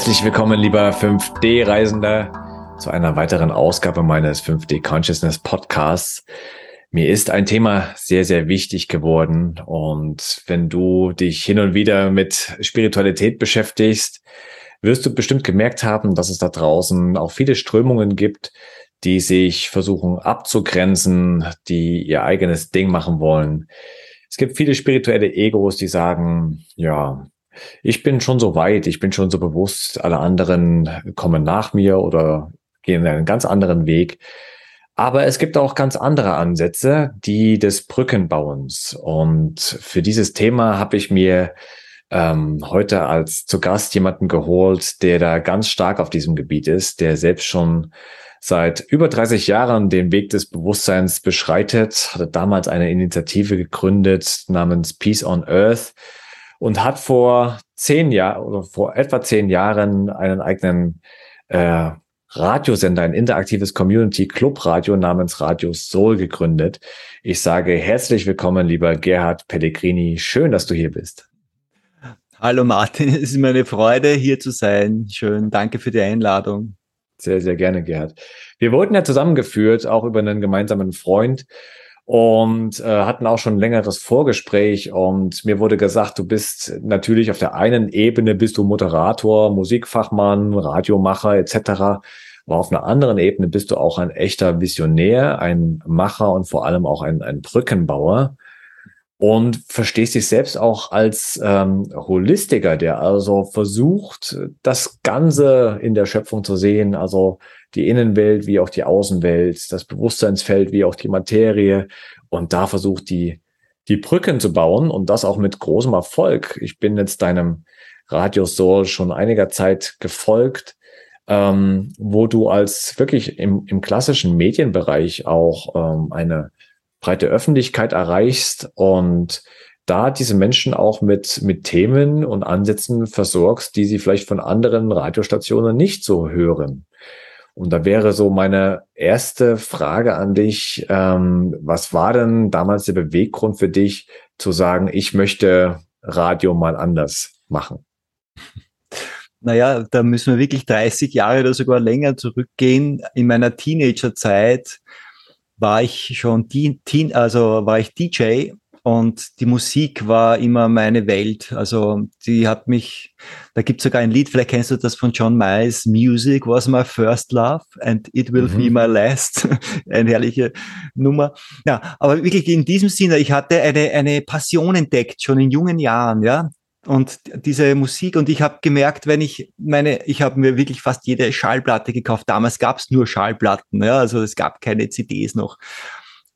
Herzlich willkommen, lieber 5D-Reisender, zu einer weiteren Ausgabe meines 5D Consciousness Podcasts. Mir ist ein Thema sehr, sehr wichtig geworden. Und wenn du dich hin und wieder mit Spiritualität beschäftigst, wirst du bestimmt gemerkt haben, dass es da draußen auch viele Strömungen gibt, die sich versuchen abzugrenzen, die ihr eigenes Ding machen wollen. Es gibt viele spirituelle Egos, die sagen, ja, ich bin schon so weit, ich bin schon so bewusst, alle anderen kommen nach mir oder gehen einen ganz anderen Weg. Aber es gibt auch ganz andere Ansätze, die des Brückenbauens. Und für dieses Thema habe ich mir ähm, heute als zu Gast jemanden geholt, der da ganz stark auf diesem Gebiet ist, der selbst schon seit über 30 Jahren den Weg des Bewusstseins beschreitet, hatte damals eine Initiative gegründet namens Peace on Earth, und hat vor zehn Jahren oder vor etwa zehn Jahren einen eigenen äh, Radiosender, ein interaktives Community Club Radio namens Radio Soul gegründet. Ich sage herzlich willkommen, lieber Gerhard Pellegrini. Schön, dass du hier bist. Hallo Martin, es ist mir eine Freude, hier zu sein. Schön, danke für die Einladung. Sehr, sehr gerne, Gerhard. Wir wurden ja zusammengeführt, auch über einen gemeinsamen Freund und äh, hatten auch schon längeres Vorgespräch und mir wurde gesagt, du bist natürlich auf der einen Ebene bist du Moderator, Musikfachmann, Radiomacher etc. Aber auf einer anderen Ebene bist du auch ein echter Visionär, ein Macher und vor allem auch ein, ein Brückenbauer und verstehst dich selbst auch als ähm, Holistiker, der also versucht, das Ganze in der Schöpfung zu sehen, also die Innenwelt wie auch die Außenwelt, das Bewusstseinsfeld wie auch die Materie und da versucht die, die Brücken zu bauen und das auch mit großem Erfolg. Ich bin jetzt deinem Radio Soul schon einiger Zeit gefolgt, ähm, wo du als wirklich im, im klassischen Medienbereich auch ähm, eine breite Öffentlichkeit erreichst und da diese Menschen auch mit, mit Themen und Ansätzen versorgst, die sie vielleicht von anderen Radiostationen nicht so hören. Und da wäre so meine erste Frage an dich. Ähm, was war denn damals der Beweggrund für dich zu sagen, ich möchte Radio mal anders machen? Naja, da müssen wir wirklich 30 Jahre oder sogar länger zurückgehen. In meiner Teenagerzeit war ich schon Teen, also war ich DJ und die Musik war immer meine Welt. Also die hat mich, da gibt es sogar ein Lied, vielleicht kennst du das von John Miles, Music was my first love and it will mhm. be my last. eine herrliche Nummer. Ja, aber wirklich in diesem Sinne, ich hatte eine, eine Passion entdeckt, schon in jungen Jahren, ja. Und diese Musik, und ich habe gemerkt, wenn ich meine, ich habe mir wirklich fast jede Schallplatte gekauft. Damals gab es nur Schallplatten, ja, also es gab keine CDs noch.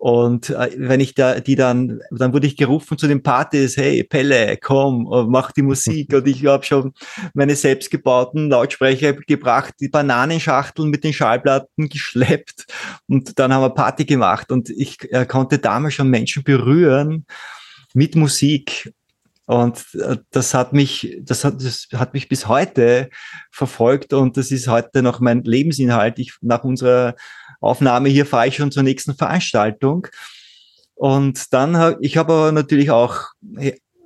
Und äh, wenn ich da, die dann, dann wurde ich gerufen zu den Partys, hey Pelle, komm, äh, mach die Musik. Und ich habe schon meine selbstgebauten Lautsprecher gebracht, die Bananenschachteln mit den Schallplatten geschleppt. Und dann haben wir Party gemacht. Und ich äh, konnte damals schon Menschen berühren mit Musik. Und äh, das hat mich, das hat, das hat mich bis heute verfolgt und das ist heute noch mein Lebensinhalt. Ich, nach unserer Aufnahme hier fahre ich schon zur nächsten Veranstaltung. Und dann, ich habe aber natürlich auch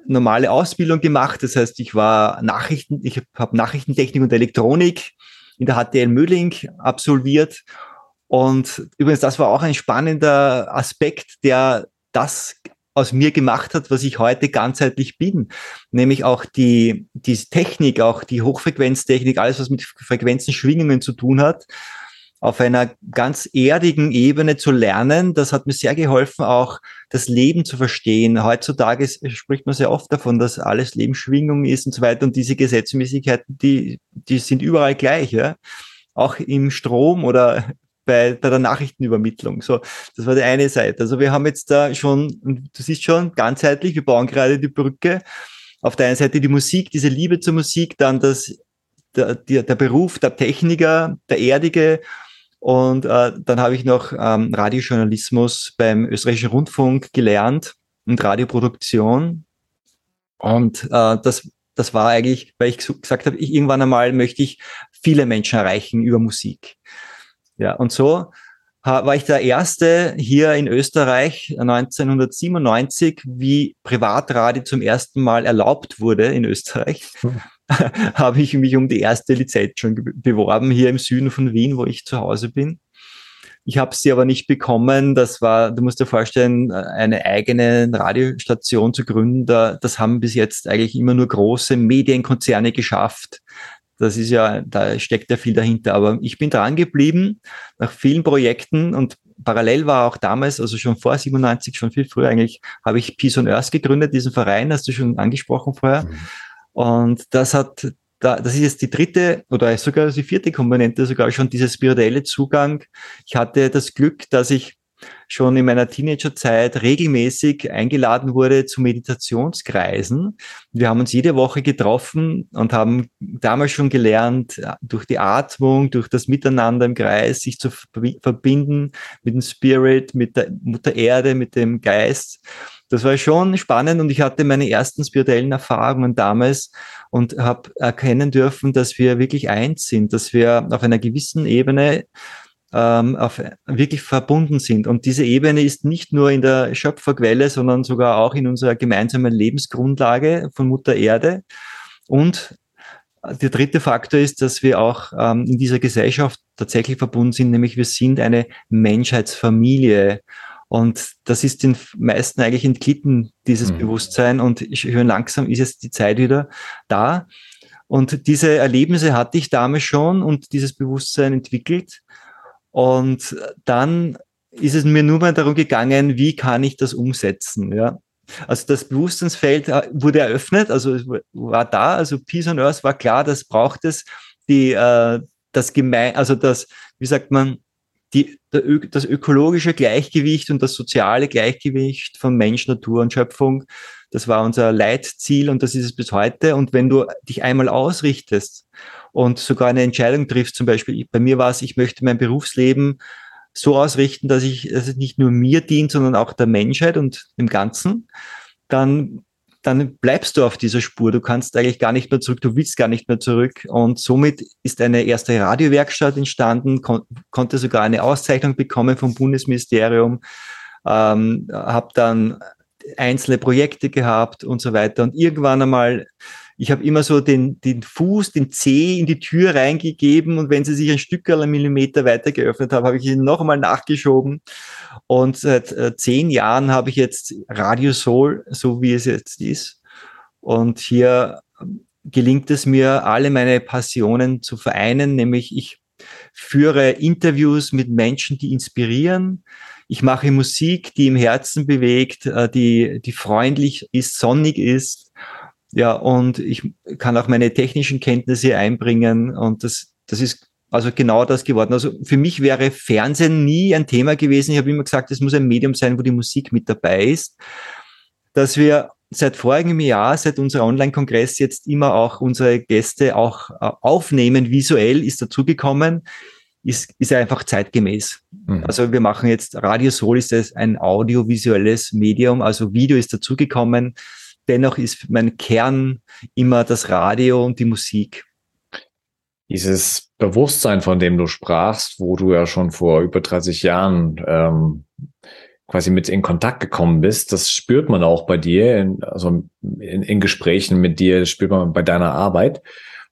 normale Ausbildung gemacht. Das heißt, ich war Nachrichten, ich habe Nachrichtentechnik und Elektronik in der HTL Möhling absolviert. Und übrigens, das war auch ein spannender Aspekt, der das aus mir gemacht hat, was ich heute ganzheitlich bin. Nämlich auch die, die Technik, auch die Hochfrequenztechnik, alles, was mit Frequenzen, Schwingungen zu tun hat auf einer ganz erdigen Ebene zu lernen. Das hat mir sehr geholfen, auch das Leben zu verstehen. Heutzutage spricht man sehr oft davon, dass alles Leben Schwingung ist und so weiter. Und diese Gesetzmäßigkeiten, die, die sind überall gleich, ja. Auch im Strom oder bei, bei der Nachrichtenübermittlung. So, das war die eine Seite. Also wir haben jetzt da schon, du siehst schon, ganzheitlich, wir bauen gerade die Brücke auf der einen Seite die Musik, diese Liebe zur Musik, dann das, der, der, der Beruf, der Techniker, der Erdige. Und äh, dann habe ich noch ähm, Radiojournalismus beim österreichischen Rundfunk gelernt und Radioproduktion. Und äh, das, das war eigentlich, weil ich gesagt habe, ich, irgendwann einmal möchte ich viele Menschen erreichen über Musik. Ja, und so war ich der Erste hier in Österreich 1997, wie Privatradio zum ersten Mal erlaubt wurde in Österreich, hm. habe ich mich um die erste Lizenz schon beworben, hier im Süden von Wien, wo ich zu Hause bin. Ich habe sie aber nicht bekommen. Das war, du musst dir vorstellen, eine eigene Radiostation zu gründen. Das haben bis jetzt eigentlich immer nur große Medienkonzerne geschafft. Das ist ja, da steckt ja viel dahinter. Aber ich bin dran geblieben nach vielen Projekten und parallel war auch damals, also schon vor 97, schon viel früher eigentlich, habe ich Peace on Earth gegründet, diesen Verein, hast du schon angesprochen vorher. Mhm. Und das hat, das ist jetzt die dritte oder sogar die vierte Komponente, sogar schon dieser spirituelle Zugang. Ich hatte das Glück, dass ich schon in meiner Teenagerzeit regelmäßig eingeladen wurde zu Meditationskreisen. Wir haben uns jede Woche getroffen und haben damals schon gelernt, durch die Atmung, durch das Miteinander im Kreis, sich zu verbinden mit dem Spirit, mit der Mutter Erde, mit dem Geist. Das war schon spannend und ich hatte meine ersten spirituellen Erfahrungen damals und habe erkennen dürfen, dass wir wirklich eins sind, dass wir auf einer gewissen Ebene ähm, auf, wirklich verbunden sind. Und diese Ebene ist nicht nur in der Schöpferquelle, sondern sogar auch in unserer gemeinsamen Lebensgrundlage von Mutter Erde. Und der dritte Faktor ist, dass wir auch ähm, in dieser Gesellschaft tatsächlich verbunden sind, nämlich wir sind eine Menschheitsfamilie. Und das ist den meisten eigentlich entglitten, dieses mhm. Bewusstsein. Und ich höre langsam ist jetzt die Zeit wieder da. Und diese Erlebnisse hatte ich damals schon und dieses Bewusstsein entwickelt. Und dann ist es mir nur mal darum gegangen, wie kann ich das umsetzen, ja. Also das Bewusstseinsfeld äh, wurde eröffnet, also es war da, also Peace on Earth war klar, das braucht es, die, äh, das gemein, also das, wie sagt man, die, das ökologische Gleichgewicht und das soziale Gleichgewicht von Mensch, Natur und Schöpfung, das war unser Leitziel und das ist es bis heute. Und wenn du dich einmal ausrichtest und sogar eine Entscheidung triffst, zum Beispiel, bei mir war es, ich möchte mein Berufsleben so ausrichten, dass ich, dass es nicht nur mir dient, sondern auch der Menschheit und dem Ganzen, dann, dann bleibst du auf dieser Spur. Du kannst eigentlich gar nicht mehr zurück, du willst gar nicht mehr zurück. Und somit ist eine erste Radiowerkstatt entstanden, kon konnte sogar eine Auszeichnung bekommen vom Bundesministerium, ähm, habe dann einzelne Projekte gehabt und so weiter. Und irgendwann einmal ich habe immer so den, den Fuß, den Zeh in die Tür reingegeben und wenn sie sich ein Stück einen Millimeter weiter geöffnet haben, habe ich ihn noch einmal nachgeschoben. Und seit äh, zehn Jahren habe ich jetzt Radio Soul, so wie es jetzt ist. Und hier ähm, gelingt es mir, alle meine Passionen zu vereinen, nämlich ich führe Interviews mit Menschen, die inspirieren. Ich mache Musik, die im Herzen bewegt, äh, die, die freundlich ist, sonnig ist ja, und ich kann auch meine technischen Kenntnisse einbringen und das, das ist also genau das geworden. Also für mich wäre Fernsehen nie ein Thema gewesen. Ich habe immer gesagt, es muss ein Medium sein, wo die Musik mit dabei ist. Dass wir seit vorigem Jahr, seit unserem Online-Kongress jetzt immer auch unsere Gäste auch äh, aufnehmen, visuell ist dazugekommen, ist, ist einfach zeitgemäß. Mhm. Also wir machen jetzt Radio Soul ist es ein audiovisuelles Medium, also Video ist dazugekommen dennoch ist mein Kern immer das Radio und die Musik. Dieses Bewusstsein, von dem du sprachst, wo du ja schon vor über 30 Jahren ähm, quasi mit in Kontakt gekommen bist, das spürt man auch bei dir, in, also in, in Gesprächen mit dir, das spürt man bei deiner Arbeit.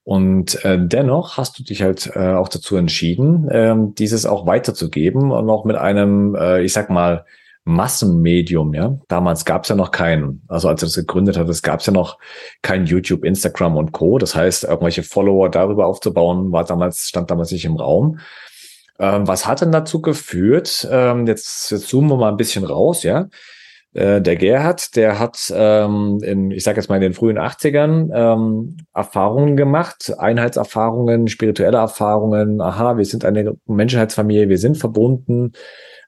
Und äh, dennoch hast du dich halt äh, auch dazu entschieden, äh, dieses auch weiterzugeben und auch mit einem, äh, ich sag mal, Massenmedium, ja. Damals gab es ja noch keinen, also als er das gegründet hat, es gab ja noch kein YouTube, Instagram und Co. Das heißt, irgendwelche Follower darüber aufzubauen, war damals, stand damals nicht im Raum. Ähm, was hat denn dazu geführt? Ähm, jetzt, jetzt zoomen wir mal ein bisschen raus, ja. Äh, der Gerhard, der hat ähm, in, ich sage jetzt mal in den frühen 80ern ähm, Erfahrungen gemacht, Einheitserfahrungen, spirituelle Erfahrungen, aha, wir sind eine Menschheitsfamilie, wir sind verbunden,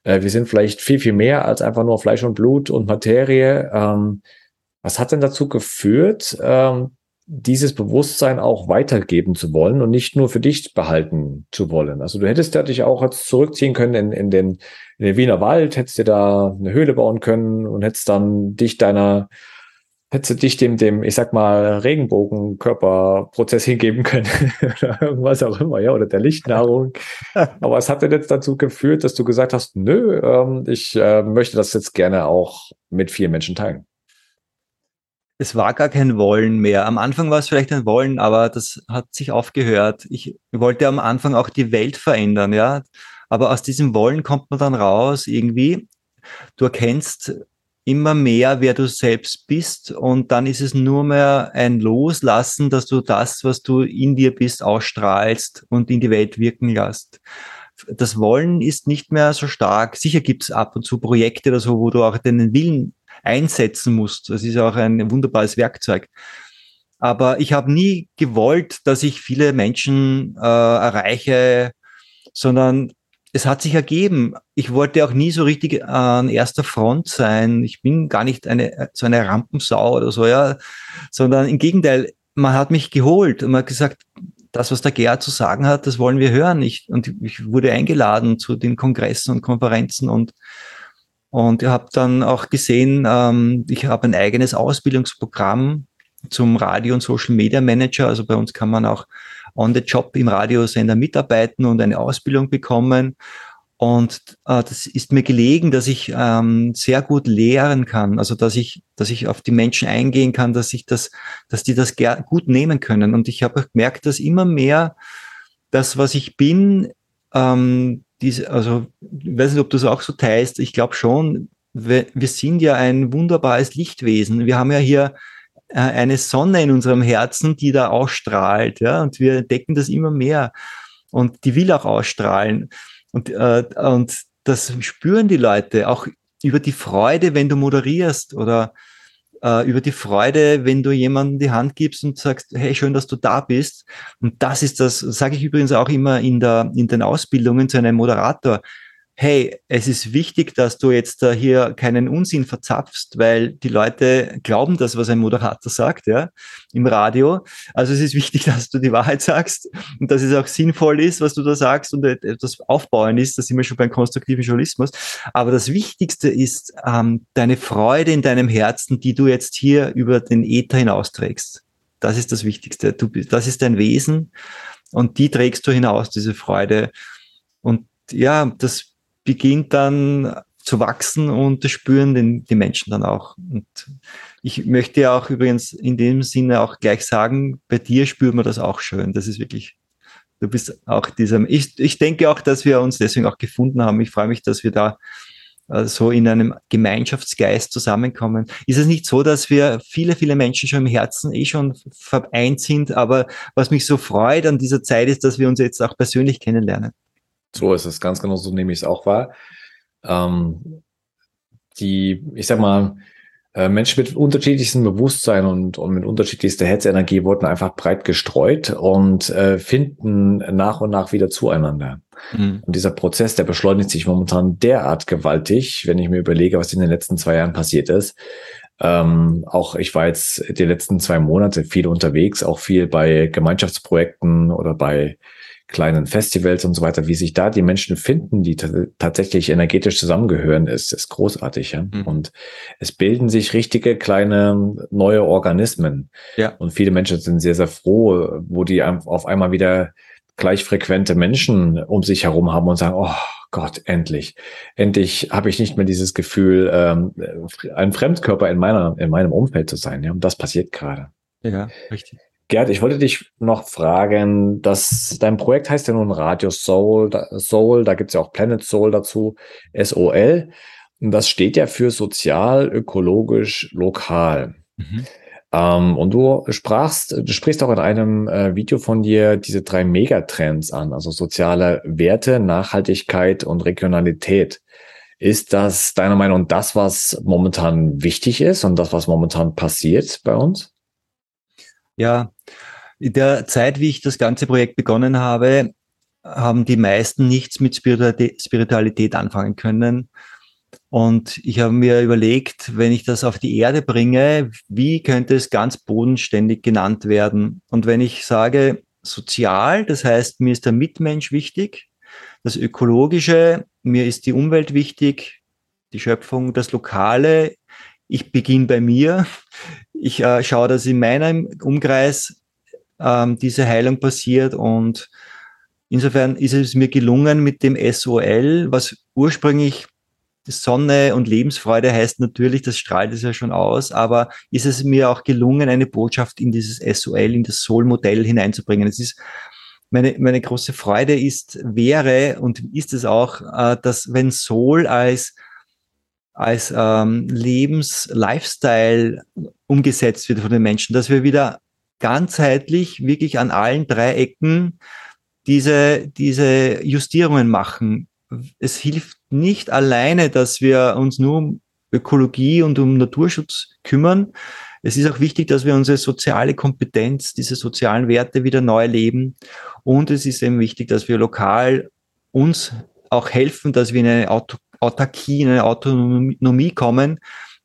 äh, wir sind vielleicht viel, viel mehr als einfach nur Fleisch und Blut und Materie. Ähm, Was hat denn dazu geführt, ähm, dieses Bewusstsein auch weitergeben zu wollen und nicht nur für dich behalten zu wollen. Also du hättest ja dich auch jetzt zurückziehen können in, in, den, in den Wiener Wald, hättest dir da eine Höhle bauen können und hättest dann dich deiner, hättest du dich dem, dem, ich sag mal, Regenbogenkörperprozess hingeben können oder irgendwas auch immer, ja, oder der Lichtnahrung. Aber es hat denn jetzt dazu geführt, dass du gesagt hast, nö, ähm, ich äh, möchte das jetzt gerne auch mit vielen Menschen teilen es war gar kein Wollen mehr. Am Anfang war es vielleicht ein Wollen, aber das hat sich aufgehört. Ich wollte am Anfang auch die Welt verändern, ja. Aber aus diesem Wollen kommt man dann raus irgendwie. Du erkennst immer mehr, wer du selbst bist und dann ist es nur mehr ein Loslassen, dass du das, was du in dir bist, ausstrahlst und in die Welt wirken lässt. Das Wollen ist nicht mehr so stark. Sicher gibt es ab und zu Projekte oder so, wo du auch deinen Willen einsetzen musst. Das ist auch ein wunderbares Werkzeug. Aber ich habe nie gewollt, dass ich viele Menschen äh, erreiche, sondern es hat sich ergeben. Ich wollte auch nie so richtig an erster Front sein. Ich bin gar nicht eine, so eine Rampensau oder so, ja, sondern im Gegenteil, man hat mich geholt und man hat gesagt, das, was der Gerhard zu sagen hat, das wollen wir hören. Ich, und ich wurde eingeladen zu den Kongressen und Konferenzen und und ihr habt dann auch gesehen, ähm, ich habe ein eigenes Ausbildungsprogramm zum Radio- und Social Media Manager. Also bei uns kann man auch on the job im Radiosender mitarbeiten und eine Ausbildung bekommen. Und äh, das ist mir gelegen, dass ich ähm, sehr gut lehren kann, also dass ich, dass ich auf die Menschen eingehen kann, dass ich das, dass die das gut nehmen können. Und ich habe gemerkt, dass immer mehr das, was ich bin, ähm, diese, also ich weiß nicht, ob du es auch so teilst, ich glaube schon, wir, wir sind ja ein wunderbares Lichtwesen. Wir haben ja hier äh, eine Sonne in unserem Herzen, die da ausstrahlt, ja, und wir entdecken das immer mehr. Und die will auch ausstrahlen. Und, äh, und das spüren die Leute auch über die Freude, wenn du moderierst oder äh, über die Freude, wenn du jemandem die Hand gibst und sagst, hey, schön, dass du da bist. Und das ist das, sage ich übrigens auch immer in, der, in den Ausbildungen zu einem Moderator hey, es ist wichtig, dass du jetzt da hier keinen Unsinn verzapfst, weil die Leute glauben das, was ein Moderator sagt, ja, im Radio. Also es ist wichtig, dass du die Wahrheit sagst und dass es auch sinnvoll ist, was du da sagst und etwas aufbauen ist. Da sind wir schon beim konstruktiven Journalismus. Aber das Wichtigste ist ähm, deine Freude in deinem Herzen, die du jetzt hier über den Äther hinausträgst. Das ist das Wichtigste. Du, das ist dein Wesen und die trägst du hinaus, diese Freude. Und ja, das beginnt dann zu wachsen und das spüren den, die Menschen dann auch. Und ich möchte auch übrigens in dem Sinne auch gleich sagen, bei dir spürt man das auch schön. Das ist wirklich, du bist auch dieser, ich, ich denke auch, dass wir uns deswegen auch gefunden haben. Ich freue mich, dass wir da äh, so in einem Gemeinschaftsgeist zusammenkommen. Ist es nicht so, dass wir viele, viele Menschen schon im Herzen eh schon vereint sind, aber was mich so freut an dieser Zeit ist, dass wir uns jetzt auch persönlich kennenlernen. So ist es, ganz genau so nehme ich es auch wahr. Ähm, die, ich sag mal, äh, Menschen mit unterschiedlichstem Bewusstsein und, und mit unterschiedlichster Herzenergie wurden einfach breit gestreut und äh, finden nach und nach wieder zueinander. Mhm. Und dieser Prozess, der beschleunigt sich momentan derart gewaltig, wenn ich mir überlege, was in den letzten zwei Jahren passiert ist. Ähm, auch ich war jetzt die letzten zwei Monate viel unterwegs, auch viel bei Gemeinschaftsprojekten oder bei kleinen Festivals und so weiter, wie sich da die Menschen finden, die tatsächlich energetisch zusammengehören, ist, ist großartig. Ja? Mhm. Und es bilden sich richtige kleine neue Organismen. Ja. Und viele Menschen sind sehr, sehr froh, wo die auf einmal wieder gleichfrequente Menschen um sich herum haben und sagen, oh Gott, endlich, endlich habe ich nicht mehr dieses Gefühl, ähm, ein Fremdkörper in meiner, in meinem Umfeld zu sein. Ja, und das passiert gerade. Ja, richtig. Gerd, ich wollte dich noch fragen, dass dein Projekt heißt ja nun Radio Soul, Soul, da gibt's ja auch Planet Soul dazu, SOL. Und das steht ja für sozial, ökologisch, lokal. Mhm. Ähm, und du sprachst, du sprichst auch in einem äh, Video von dir diese drei Megatrends an, also soziale Werte, Nachhaltigkeit und Regionalität. Ist das deiner Meinung das, was momentan wichtig ist und das, was momentan passiert bei uns? Ja, in der Zeit, wie ich das ganze Projekt begonnen habe, haben die meisten nichts mit Spiritualität anfangen können. Und ich habe mir überlegt, wenn ich das auf die Erde bringe, wie könnte es ganz bodenständig genannt werden? Und wenn ich sage sozial, das heißt, mir ist der Mitmensch wichtig, das Ökologische, mir ist die Umwelt wichtig, die Schöpfung, das Lokale, ich beginne bei mir, ich äh, schaue, dass in meinem Umkreis ähm, diese Heilung passiert. Und insofern ist es mir gelungen mit dem SOL, was ursprünglich Sonne und Lebensfreude heißt. Natürlich, das strahlt es ja schon aus, aber ist es mir auch gelungen, eine Botschaft in dieses SOL, in das Soul-Modell hineinzubringen. Es ist meine, meine große Freude ist, wäre und ist es auch, äh, dass wenn Soul als als ähm, Lebens-Lifestyle umgesetzt wird von den Menschen, dass wir wieder ganzheitlich wirklich an allen drei Ecken diese, diese Justierungen machen. Es hilft nicht alleine, dass wir uns nur um Ökologie und um Naturschutz kümmern. Es ist auch wichtig, dass wir unsere soziale Kompetenz, diese sozialen Werte wieder neu leben. Und es ist eben wichtig, dass wir lokal uns auch helfen, dass wir in eine Auto Autarkie, in eine Autonomie kommen,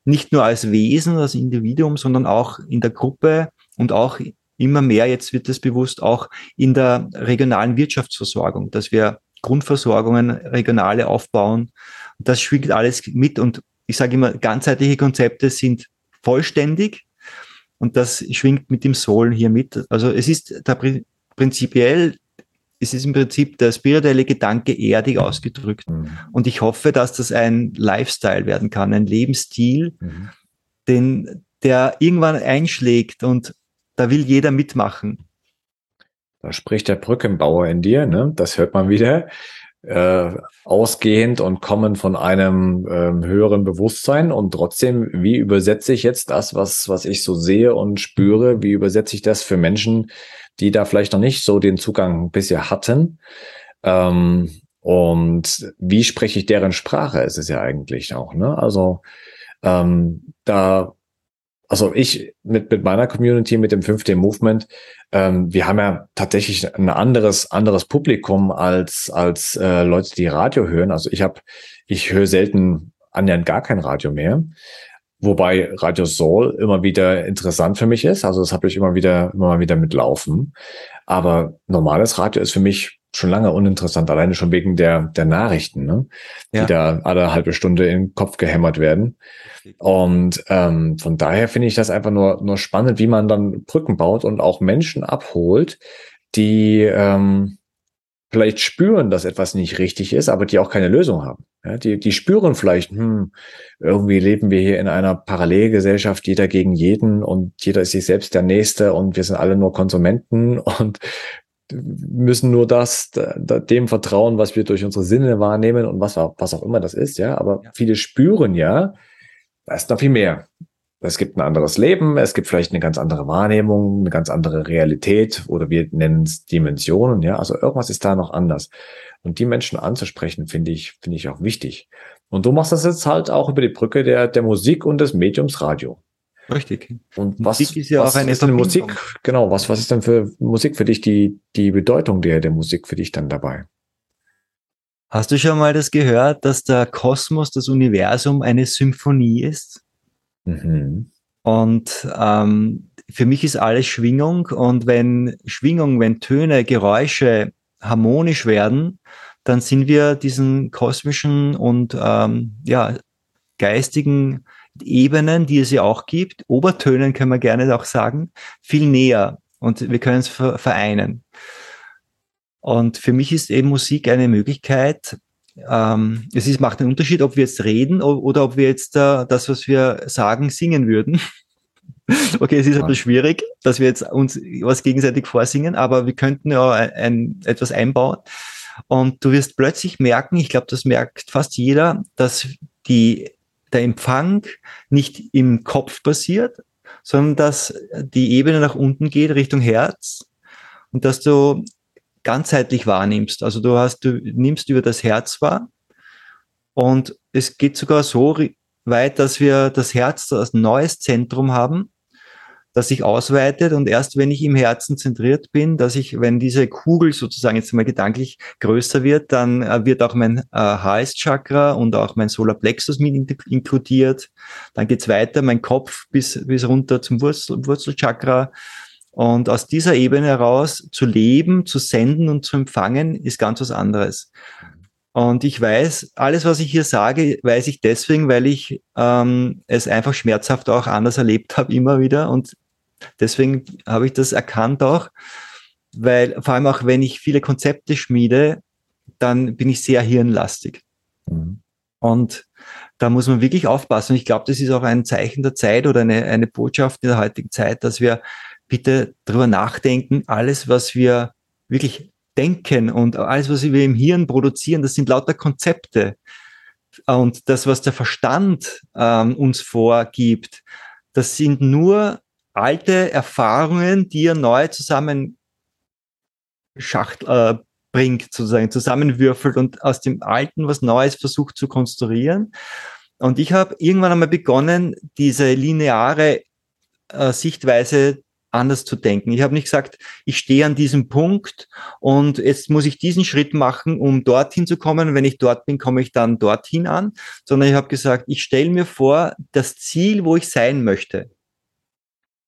nicht nur als Wesen, als Individuum, sondern auch in der Gruppe und auch immer mehr, jetzt wird es bewusst, auch in der regionalen Wirtschaftsversorgung, dass wir Grundversorgungen, regionale aufbauen. Das schwingt alles mit und ich sage immer, ganzheitliche Konzepte sind vollständig und das schwingt mit dem Soul hier mit. Also es ist da prinzipiell es ist im Prinzip der spirituelle Gedanke erdig ausgedrückt. Mhm. Und ich hoffe, dass das ein Lifestyle werden kann, ein Lebensstil, mhm. den, der irgendwann einschlägt und da will jeder mitmachen. Da spricht der Brückenbauer in dir, ne? Das hört man wieder. Äh, ausgehend und kommen von einem ähm, höheren Bewusstsein und trotzdem, wie übersetze ich jetzt das, was, was ich so sehe und spüre, wie übersetze ich das für Menschen, die da vielleicht noch nicht so den Zugang bisher hatten. Ähm, und wie spreche ich deren Sprache, ist es ja eigentlich auch. Ne? Also ähm, da, also ich mit, mit meiner Community, mit dem 5D Movement, ähm, wir haben ja tatsächlich ein anderes, anderes Publikum als, als äh, Leute, die Radio hören. Also ich habe, ich höre selten annähernd gar kein Radio mehr. Wobei Radio Soul immer wieder interessant für mich ist. Also das habe ich immer wieder, immer mal wieder mitlaufen. Aber normales Radio ist für mich schon lange uninteressant, alleine schon wegen der, der Nachrichten, ne? die ja. da alle halbe Stunde in den Kopf gehämmert werden. Und ähm, von daher finde ich das einfach nur, nur spannend, wie man dann Brücken baut und auch Menschen abholt, die ähm, vielleicht spüren, dass etwas nicht richtig ist, aber die auch keine Lösung haben. Ja, die, die spüren vielleicht, hm, irgendwie leben wir hier in einer Parallelgesellschaft, jeder gegen jeden und jeder ist sich selbst der Nächste und wir sind alle nur Konsumenten und müssen nur das, dem vertrauen, was wir durch unsere Sinne wahrnehmen und was, was auch immer das ist, ja. Aber ja. viele spüren ja, da ist noch viel mehr. Es gibt ein anderes Leben, es gibt vielleicht eine ganz andere Wahrnehmung, eine ganz andere Realität oder wir nennen es Dimensionen, ja. Also irgendwas ist da noch anders. Und die Menschen anzusprechen, finde ich, finde ich auch wichtig. Und du machst das jetzt halt auch über die Brücke der, der Musik und des Mediums Radio. Richtig. Und was, Musik ist ja was auch eine ist denn Musik? Genau, was, was ist denn für Musik für dich die, die Bedeutung der, der Musik für dich dann dabei? Hast du schon mal das gehört, dass der Kosmos, das Universum eine Symphonie ist? Mhm. Und ähm, für mich ist alles Schwingung und wenn Schwingung, wenn Töne, Geräusche harmonisch werden, dann sind wir diesen kosmischen und ähm, ja, geistigen Ebenen, die es ja auch gibt, Obertönen können wir gerne auch sagen, viel näher und wir können es vereinen. Und für mich ist eben Musik eine Möglichkeit, ähm, es ist, macht einen Unterschied, ob wir jetzt reden oder ob wir jetzt äh, das, was wir sagen, singen würden. okay, es ist ein bisschen schwierig, dass wir jetzt uns was gegenseitig vorsingen, aber wir könnten ja ein, ein, etwas einbauen. Und du wirst plötzlich merken, ich glaube, das merkt fast jeder, dass die, der Empfang nicht im Kopf passiert, sondern dass die Ebene nach unten geht Richtung Herz und dass du ganzheitlich wahrnimmst. Also du hast, du nimmst über das Herz wahr und es geht sogar so weit, dass wir das Herz als neues Zentrum haben, das sich ausweitet und erst wenn ich im Herzen zentriert bin, dass ich, wenn diese Kugel sozusagen jetzt mal gedanklich größer wird, dann äh, wird auch mein äh, HS-Chakra und auch mein Solarplexus mit inkludiert. Dann geht's weiter, mein Kopf bis, bis runter zum Wurzel, Wurzelchakra. Und aus dieser Ebene heraus zu leben, zu senden und zu empfangen, ist ganz was anderes. Und ich weiß, alles, was ich hier sage, weiß ich deswegen, weil ich ähm, es einfach schmerzhaft auch anders erlebt habe, immer wieder. Und deswegen habe ich das erkannt auch, weil vor allem auch, wenn ich viele Konzepte schmiede, dann bin ich sehr hirnlastig. Mhm. Und da muss man wirklich aufpassen. Und ich glaube, das ist auch ein Zeichen der Zeit oder eine, eine Botschaft in der heutigen Zeit, dass wir bitte drüber nachdenken, alles, was wir wirklich denken und alles, was wir im Hirn produzieren, das sind lauter Konzepte. Und das, was der Verstand ähm, uns vorgibt, das sind nur alte Erfahrungen, die er neu zusammen schacht, äh, bringt, sozusagen zusammenwürfelt und aus dem Alten was Neues versucht zu konstruieren. Und ich habe irgendwann einmal begonnen, diese lineare äh, Sichtweise anders zu denken. Ich habe nicht gesagt, ich stehe an diesem Punkt und jetzt muss ich diesen Schritt machen, um dorthin zu kommen. wenn ich dort bin, komme ich dann dorthin an, sondern ich habe gesagt, ich stelle mir vor, das Ziel, wo ich sein möchte.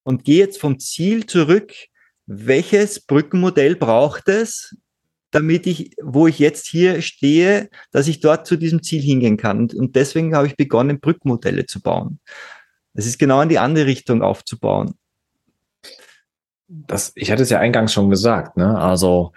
Und gehe jetzt vom Ziel zurück, welches Brückenmodell braucht es, damit ich, wo ich jetzt hier stehe, dass ich dort zu diesem Ziel hingehen kann. Und, deswegen habe ich begonnen, Brückenmodelle zu bauen. Es ist genau in die andere Richtung aufzubauen das, ich hatte es ja eingangs schon gesagt, ne? Also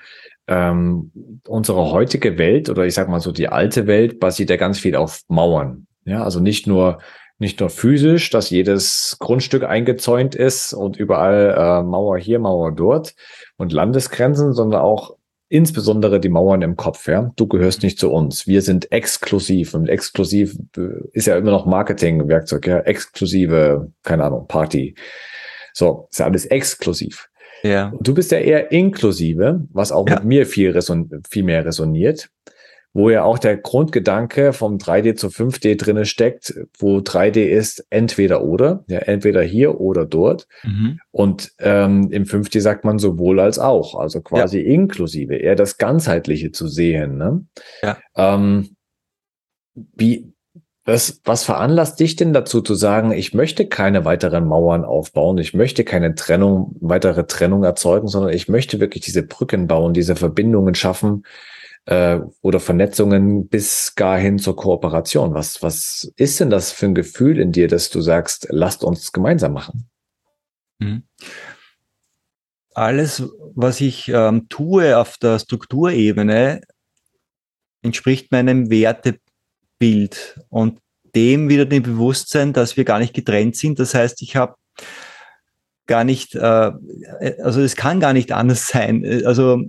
ähm, unsere heutige Welt oder ich sag mal so die alte Welt basiert ja ganz viel auf Mauern. Ja, also nicht nur nicht nur physisch, dass jedes Grundstück eingezäunt ist und überall äh, Mauer hier, Mauer dort und Landesgrenzen, sondern auch insbesondere die Mauern im Kopf. Ja, du gehörst nicht zu uns. Wir sind exklusiv und exklusiv äh, ist ja immer noch Marketingwerkzeug. Ja, exklusive, keine Ahnung, Party. So, ist ja alles exklusiv. Ja. Und du bist ja eher inklusive, was auch ja. mit mir viel, viel mehr resoniert, wo ja auch der Grundgedanke vom 3D zu 5D drinne steckt, wo 3D ist entweder oder, ja, entweder hier oder dort. Mhm. Und ähm, im 5D sagt man sowohl als auch, also quasi ja. inklusive, eher das Ganzheitliche zu sehen. Ne? Ja. Ähm, wie, was, was veranlasst dich denn dazu zu sagen, ich möchte keine weiteren Mauern aufbauen, ich möchte keine Trennung, weitere Trennung erzeugen, sondern ich möchte wirklich diese Brücken bauen, diese Verbindungen schaffen äh, oder Vernetzungen bis gar hin zur Kooperation. Was, was ist denn das für ein Gefühl in dir, dass du sagst, lasst uns gemeinsam machen? Mhm. Alles, was ich ähm, tue auf der Strukturebene, entspricht meinem Werte Bild und dem wieder dem Bewusstsein, dass wir gar nicht getrennt sind. Das heißt, ich habe gar nicht, äh, also es kann gar nicht anders sein. Also,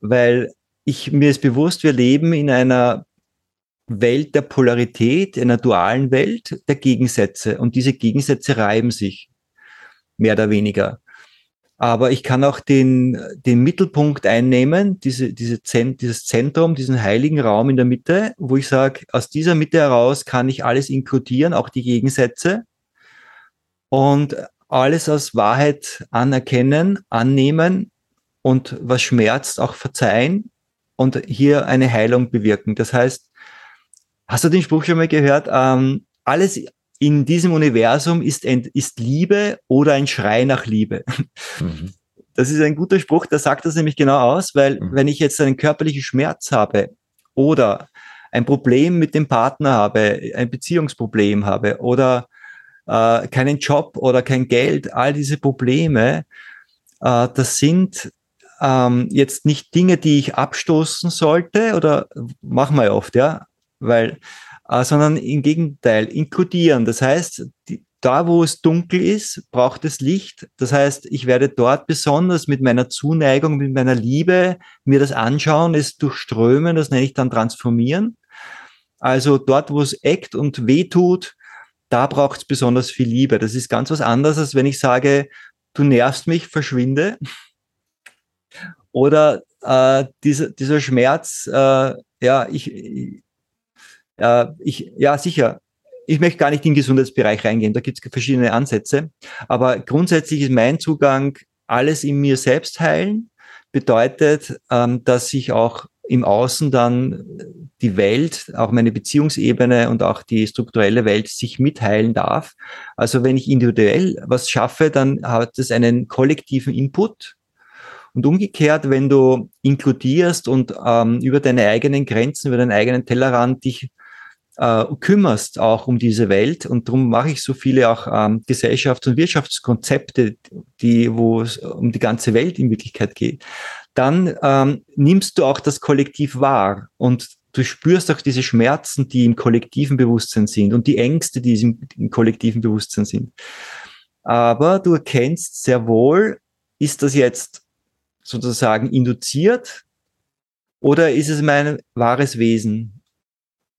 weil ich mir ist bewusst, wir leben in einer Welt der Polarität, einer dualen Welt der Gegensätze. Und diese Gegensätze reiben sich mehr oder weniger. Aber ich kann auch den, den Mittelpunkt einnehmen, diese, diese Zent, dieses Zentrum, diesen heiligen Raum in der Mitte, wo ich sage, aus dieser Mitte heraus kann ich alles inkludieren, auch die Gegensätze. Und alles als Wahrheit anerkennen, annehmen und was schmerzt, auch verzeihen und hier eine Heilung bewirken. Das heißt, hast du den Spruch schon mal gehört? Ähm, alles, in diesem Universum ist, ist Liebe oder ein Schrei nach Liebe. Mhm. Das ist ein guter Spruch, der sagt das nämlich genau aus, weil mhm. wenn ich jetzt einen körperlichen Schmerz habe oder ein Problem mit dem Partner habe, ein Beziehungsproblem habe oder äh, keinen Job oder kein Geld, all diese Probleme, äh, das sind ähm, jetzt nicht Dinge, die ich abstoßen sollte oder machen wir ja oft, ja, weil äh, sondern im Gegenteil inkludieren. Das heißt, die, da wo es dunkel ist, braucht es Licht. Das heißt, ich werde dort besonders mit meiner Zuneigung, mit meiner Liebe mir das anschauen, es durchströmen, das nenne ich dann transformieren. Also dort, wo es eckt und weh tut, da braucht es besonders viel Liebe. Das ist ganz was anderes, als wenn ich sage, du nervst mich, verschwinde. Oder äh, dieser, dieser Schmerz, äh, ja, ich, äh, ich, ja, sicher. ich möchte gar nicht in den Gesundheitsbereich reingehen, da gibt es verschiedene Ansätze. Aber grundsätzlich ist mein Zugang, alles in mir selbst heilen, bedeutet, ähm, dass ich auch im Außen dann die Welt, auch meine Beziehungsebene und auch die strukturelle Welt sich mitteilen darf. Also wenn ich individuell was schaffe, dann hat es einen kollektiven Input. Und umgekehrt, wenn du inkludierst und ähm, über deine eigenen Grenzen, über deinen eigenen Tellerrand dich äh, kümmerst auch um diese Welt und darum mache ich so viele auch ähm, Gesellschafts- und Wirtschaftskonzepte, die, wo es um die ganze Welt in Wirklichkeit geht dann ähm, nimmst du auch das Kollektiv wahr und du spürst auch diese Schmerzen, die im kollektiven Bewusstsein sind und die Ängste, die im, im kollektiven Bewusstsein sind. Aber du erkennst sehr wohl, ist das jetzt sozusagen induziert oder ist es mein wahres Wesen?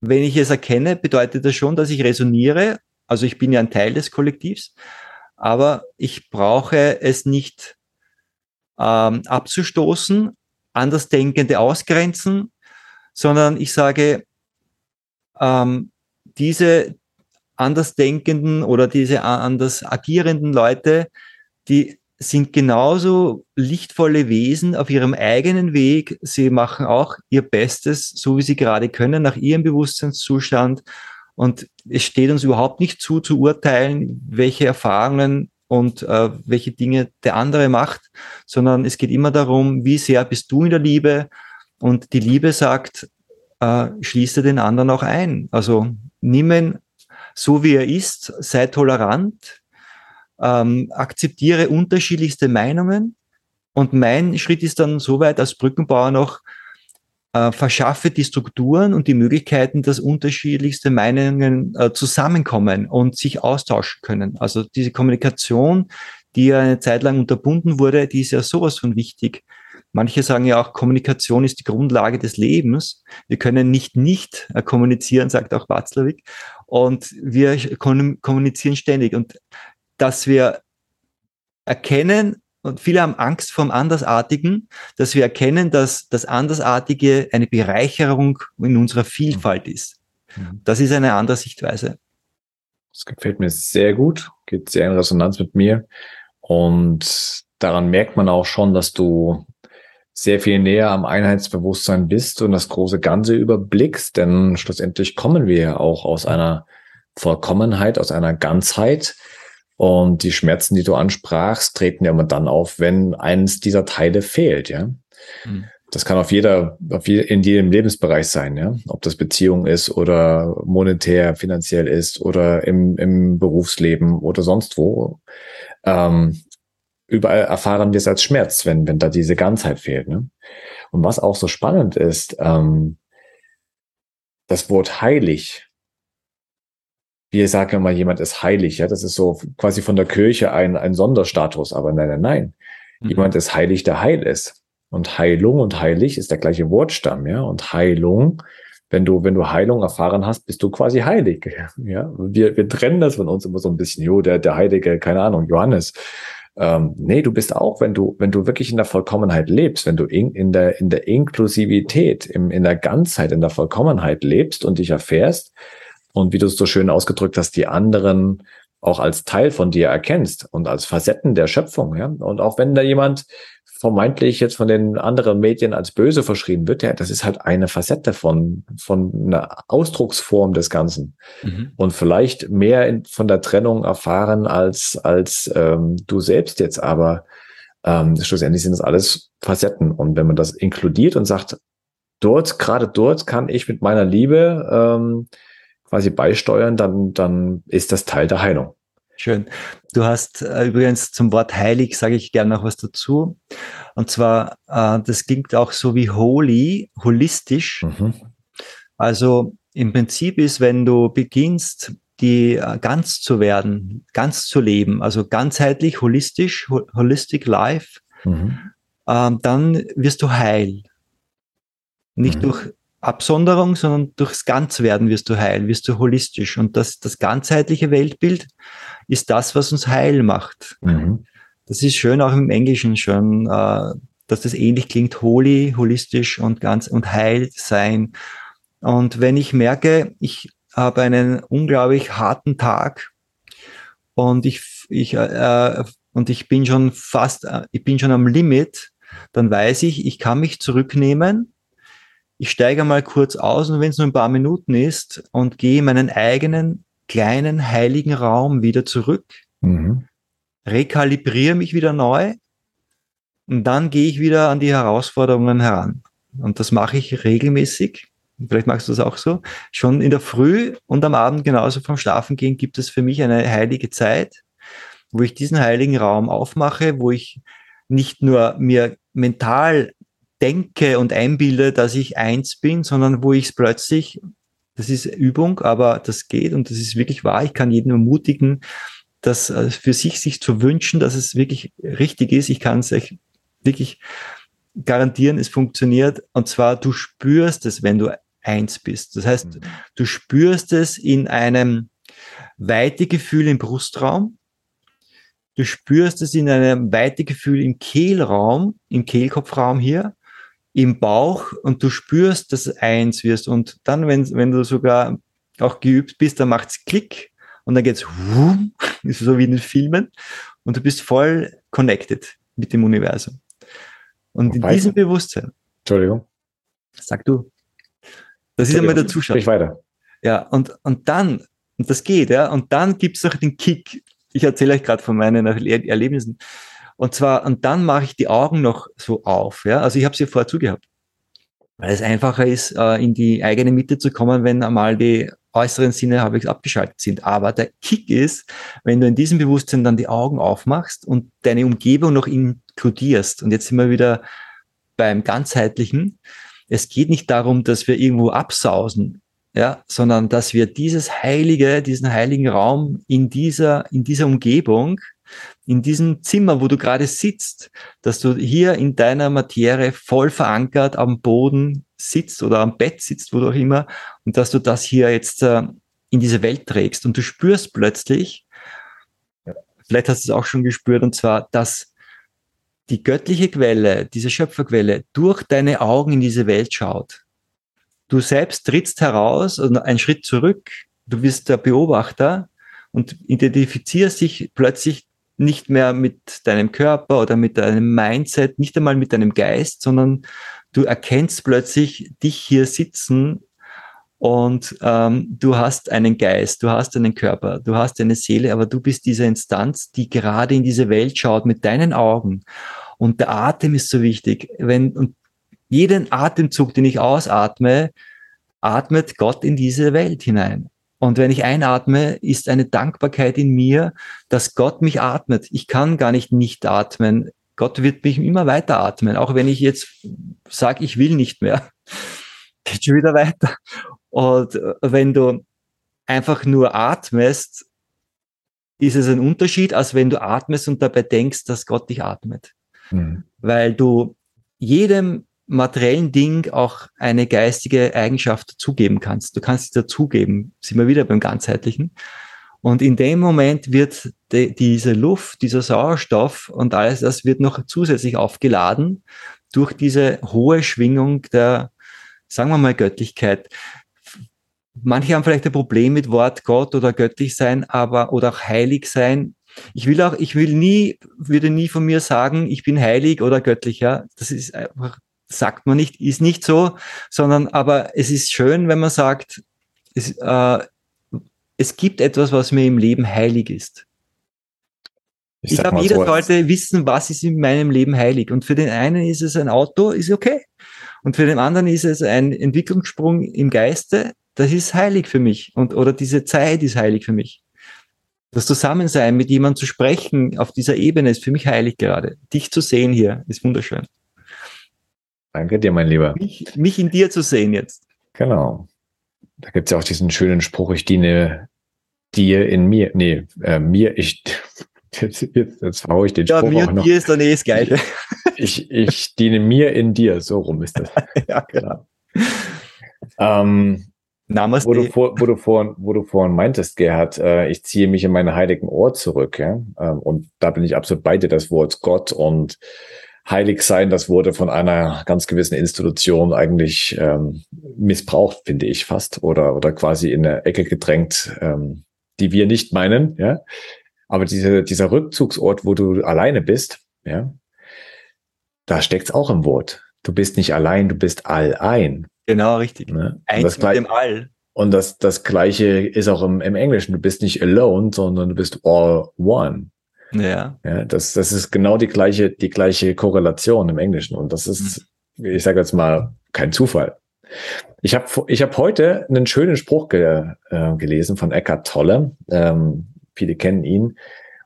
Wenn ich es erkenne, bedeutet das schon, dass ich resoniere. Also ich bin ja ein Teil des Kollektivs, aber ich brauche es nicht ähm, abzustoßen, Andersdenkende ausgrenzen, sondern ich sage, ähm, diese Andersdenkenden oder diese anders agierenden Leute, die sind genauso lichtvolle Wesen auf ihrem eigenen Weg. Sie machen auch ihr Bestes, so wie sie gerade können, nach ihrem Bewusstseinszustand. Und es steht uns überhaupt nicht zu, zu urteilen, welche Erfahrungen und äh, welche Dinge der andere macht, sondern es geht immer darum, wie sehr bist du in der Liebe und die Liebe sagt, äh, schließe den anderen auch ein. Also nimm ihn so, wie er ist, sei tolerant, ähm, akzeptiere unterschiedlichste Meinungen und mein Schritt ist dann soweit als Brückenbauer noch, äh, verschaffe die Strukturen und die Möglichkeiten, dass unterschiedlichste Meinungen äh, zusammenkommen und sich austauschen können. Also diese Kommunikation, die ja eine Zeit lang unterbunden wurde, die ist ja sowas von wichtig. Manche sagen ja auch, Kommunikation ist die Grundlage des Lebens. Wir können nicht nicht äh, kommunizieren, sagt auch Watzlawick. Und wir kommunizieren ständig. Und dass wir erkennen, und viele haben Angst vom Andersartigen, dass wir erkennen, dass das Andersartige eine Bereicherung in unserer Vielfalt ist. Mhm. Das ist eine andere Sichtweise. Das gefällt mir sehr gut, geht sehr in Resonanz mit mir. Und daran merkt man auch schon, dass du sehr viel näher am Einheitsbewusstsein bist und das große Ganze überblickst, denn schlussendlich kommen wir ja auch aus einer Vollkommenheit, aus einer Ganzheit, und die Schmerzen, die du ansprachst, treten ja immer dann auf, wenn eines dieser Teile fehlt, ja. Mhm. Das kann auf jeder, auf je, in jedem Lebensbereich sein, ja. Ob das Beziehung ist oder monetär, finanziell ist oder im, im Berufsleben oder sonst wo. Ähm, überall erfahren wir es als Schmerz, wenn, wenn da diese Ganzheit fehlt. Ne? Und was auch so spannend ist, ähm, das Wort heilig wir sagen immer, jemand ist heilig, ja, das ist so quasi von der Kirche ein, ein Sonderstatus, aber nein, nein, nein. Mhm. Jemand ist heilig, der heil ist. Und Heilung und heilig ist der gleiche Wortstamm, ja. Und Heilung, wenn du, wenn du Heilung erfahren hast, bist du quasi heilig, ja. Wir, wir trennen das von uns immer so ein bisschen, jo, der, der Heilige, keine Ahnung, Johannes. Ähm, nee, du bist auch, wenn du, wenn du wirklich in der Vollkommenheit lebst, wenn du in, in der, in der Inklusivität, im, in der Ganzheit, in der Vollkommenheit lebst und dich erfährst, und wie du es so schön ausgedrückt hast, die anderen auch als Teil von dir erkennst und als Facetten der Schöpfung. Ja? Und auch wenn da jemand vermeintlich jetzt von den anderen Medien als böse verschrien wird, ja, das ist halt eine Facette von, von einer Ausdrucksform des Ganzen. Mhm. Und vielleicht mehr in, von der Trennung erfahren als, als ähm, du selbst jetzt, aber ähm, schlussendlich sind das alles Facetten. Und wenn man das inkludiert und sagt, dort, gerade dort kann ich mit meiner Liebe ähm, quasi beisteuern, dann, dann ist das Teil der Heilung. Schön. Du hast äh, übrigens zum Wort heilig, sage ich gerne noch was dazu. Und zwar, äh, das klingt auch so wie holy, holistisch. Mhm. Also im Prinzip ist, wenn du beginnst, die äh, ganz zu werden, ganz zu leben, also ganzheitlich, holistisch, holistic life, mhm. äh, dann wirst du heil. Nicht mhm. durch Absonderung, sondern durchs Ganzwerden wirst du heil, wirst du holistisch. Und das, das ganzheitliche Weltbild ist das, was uns heil macht. Mhm. Das ist schön auch im Englischen schon, äh, dass das ähnlich klingt, holy, holistisch und ganz und heil sein. Und wenn ich merke, ich habe einen unglaublich harten Tag und ich, ich, äh, und ich bin schon fast, äh, ich bin schon am Limit, dann weiß ich, ich kann mich zurücknehmen. Ich steige mal kurz aus und wenn es nur ein paar Minuten ist und gehe in meinen eigenen kleinen heiligen Raum wieder zurück, mhm. rekalibriere mich wieder neu und dann gehe ich wieder an die Herausforderungen heran. Und das mache ich regelmäßig. Vielleicht magst du das auch so. Schon in der Früh und am Abend genauso vom Schlafengehen gibt es für mich eine heilige Zeit, wo ich diesen heiligen Raum aufmache, wo ich nicht nur mir mental denke und einbilde, dass ich eins bin, sondern wo ich es plötzlich, das ist Übung, aber das geht und das ist wirklich wahr. Ich kann jeden ermutigen, das äh, für sich sich zu wünschen, dass es wirklich richtig ist. Ich kann es euch wirklich garantieren, es funktioniert. Und zwar, du spürst es, wenn du eins bist. Das heißt, mhm. du spürst es in einem Weitegefühl im Brustraum. Du spürst es in einem Weitegefühl im Kehlraum, im Kehlkopfraum hier, im Bauch und du spürst, dass eins wirst. Und dann, wenn, wenn du sogar auch geübt bist, dann macht's Klick und dann geht's wum, ist so wie in den Filmen und du bist voll connected mit dem Universum. Und in diesem Bewusstsein. Entschuldigung. Sag du. Das ist einmal der Zuschauer. Sprich weiter. Ja, und, und dann, und das geht, ja, und dann gibt's noch den Kick. Ich erzähle euch gerade von meinen Erlebnissen. Und zwar, und dann mache ich die Augen noch so auf. Ja? Also ich habe sie vorher zugehabt. Weil es einfacher ist, äh, in die eigene Mitte zu kommen, wenn einmal die äußeren Sinne ich abgeschaltet sind. Aber der Kick ist, wenn du in diesem Bewusstsein dann die Augen aufmachst und deine Umgebung noch inkludierst. Und jetzt sind wir wieder beim ganzheitlichen. Es geht nicht darum, dass wir irgendwo absausen, ja, sondern dass wir dieses heilige, diesen heiligen Raum in dieser, in dieser Umgebung, in diesem Zimmer, wo du gerade sitzt, dass du hier in deiner Materie voll verankert am Boden sitzt oder am Bett sitzt, wo du auch immer, und dass du das hier jetzt äh, in diese Welt trägst. Und du spürst plötzlich, vielleicht hast du es auch schon gespürt, und zwar, dass die göttliche Quelle, diese Schöpferquelle, durch deine Augen in diese Welt schaut. Du selbst trittst heraus und einen Schritt zurück, du bist der Beobachter und identifizierst dich plötzlich nicht mehr mit deinem Körper oder mit deinem Mindset, nicht einmal mit deinem Geist, sondern du erkennst plötzlich dich hier sitzen und ähm, du hast einen Geist, du hast einen Körper, du hast eine Seele, aber du bist diese Instanz, die gerade in diese Welt schaut mit deinen Augen. Und der Atem ist so wichtig. Wenn, und jeden Atemzug, den ich ausatme, atmet Gott in diese Welt hinein. Und wenn ich einatme, ist eine Dankbarkeit in mir, dass Gott mich atmet. Ich kann gar nicht nicht atmen. Gott wird mich immer weiter atmen, auch wenn ich jetzt sage, ich will nicht mehr. Geht schon wieder weiter. Und äh, wenn du einfach nur atmest, ist es ein Unterschied, als wenn du atmest und dabei denkst, dass Gott dich atmet. Mhm. Weil du jedem materiellen Ding auch eine geistige Eigenschaft dazugeben kannst. Du kannst sie dazugeben. Sind wir wieder beim ganzheitlichen. Und in dem Moment wird de, diese Luft, dieser Sauerstoff und alles das wird noch zusätzlich aufgeladen durch diese hohe Schwingung der, sagen wir mal, Göttlichkeit. Manche haben vielleicht ein Problem mit Wort Gott oder göttlich sein, aber, oder auch heilig sein. Ich will auch, ich will nie, würde nie von mir sagen, ich bin heilig oder göttlich, ja. Das ist einfach, sagt man nicht, ist nicht so, sondern, aber es ist schön, wenn man sagt, es, äh, es gibt etwas, was mir im Leben heilig ist. Ich, ich glaube, jeder so sollte wissen, was ist in meinem Leben heilig. Und für den einen ist es ein Auto, ist okay. Und für den anderen ist es ein Entwicklungssprung im Geiste, das ist heilig für mich. Und, oder diese Zeit ist heilig für mich. Das Zusammensein, mit jemandem zu sprechen auf dieser Ebene ist für mich heilig gerade. Dich zu sehen hier ist wunderschön. Danke dir, mein Lieber. Mich, mich in dir zu sehen jetzt. Genau. Da gibt es ja auch diesen schönen Spruch, ich diene dir in mir, nee, äh, mir, ich, jetzt, jetzt, jetzt hau ich den ja, Spruch mir auch noch. dir ist doch eh das Geile. Ich, ich diene mir in dir, so rum ist das. ja, genau. Ähm, Namaste. Wo du, vor, wo, du vorhin, wo du vorhin meintest, Gerhard, äh, ich ziehe mich in meine heiligen Ort zurück, ja. Ähm, und da bin ich absolut bei dir, das Wort Gott und heilig sein, das wurde von einer ganz gewissen Institution eigentlich ähm, missbraucht, finde ich fast, oder, oder quasi in eine Ecke gedrängt, ähm, die wir nicht meinen, ja. Aber diese, dieser Rückzugsort, wo du alleine bist, ja, da steckt's auch im Wort. Du bist nicht allein, du bist all ein. Genau, richtig. Ne? Eins mit dem All. Und das, das Gleiche ist auch im, im Englischen. Du bist nicht alone, sondern du bist all one. Ja. Ja, das, das ist genau die gleiche, die gleiche Korrelation im Englischen. Und das ist, mhm. ich sage jetzt mal, kein Zufall. Ich habe ich hab heute einen schönen Spruch ge, äh, gelesen von Eckhart Tolle. Ähm, viele kennen ihn.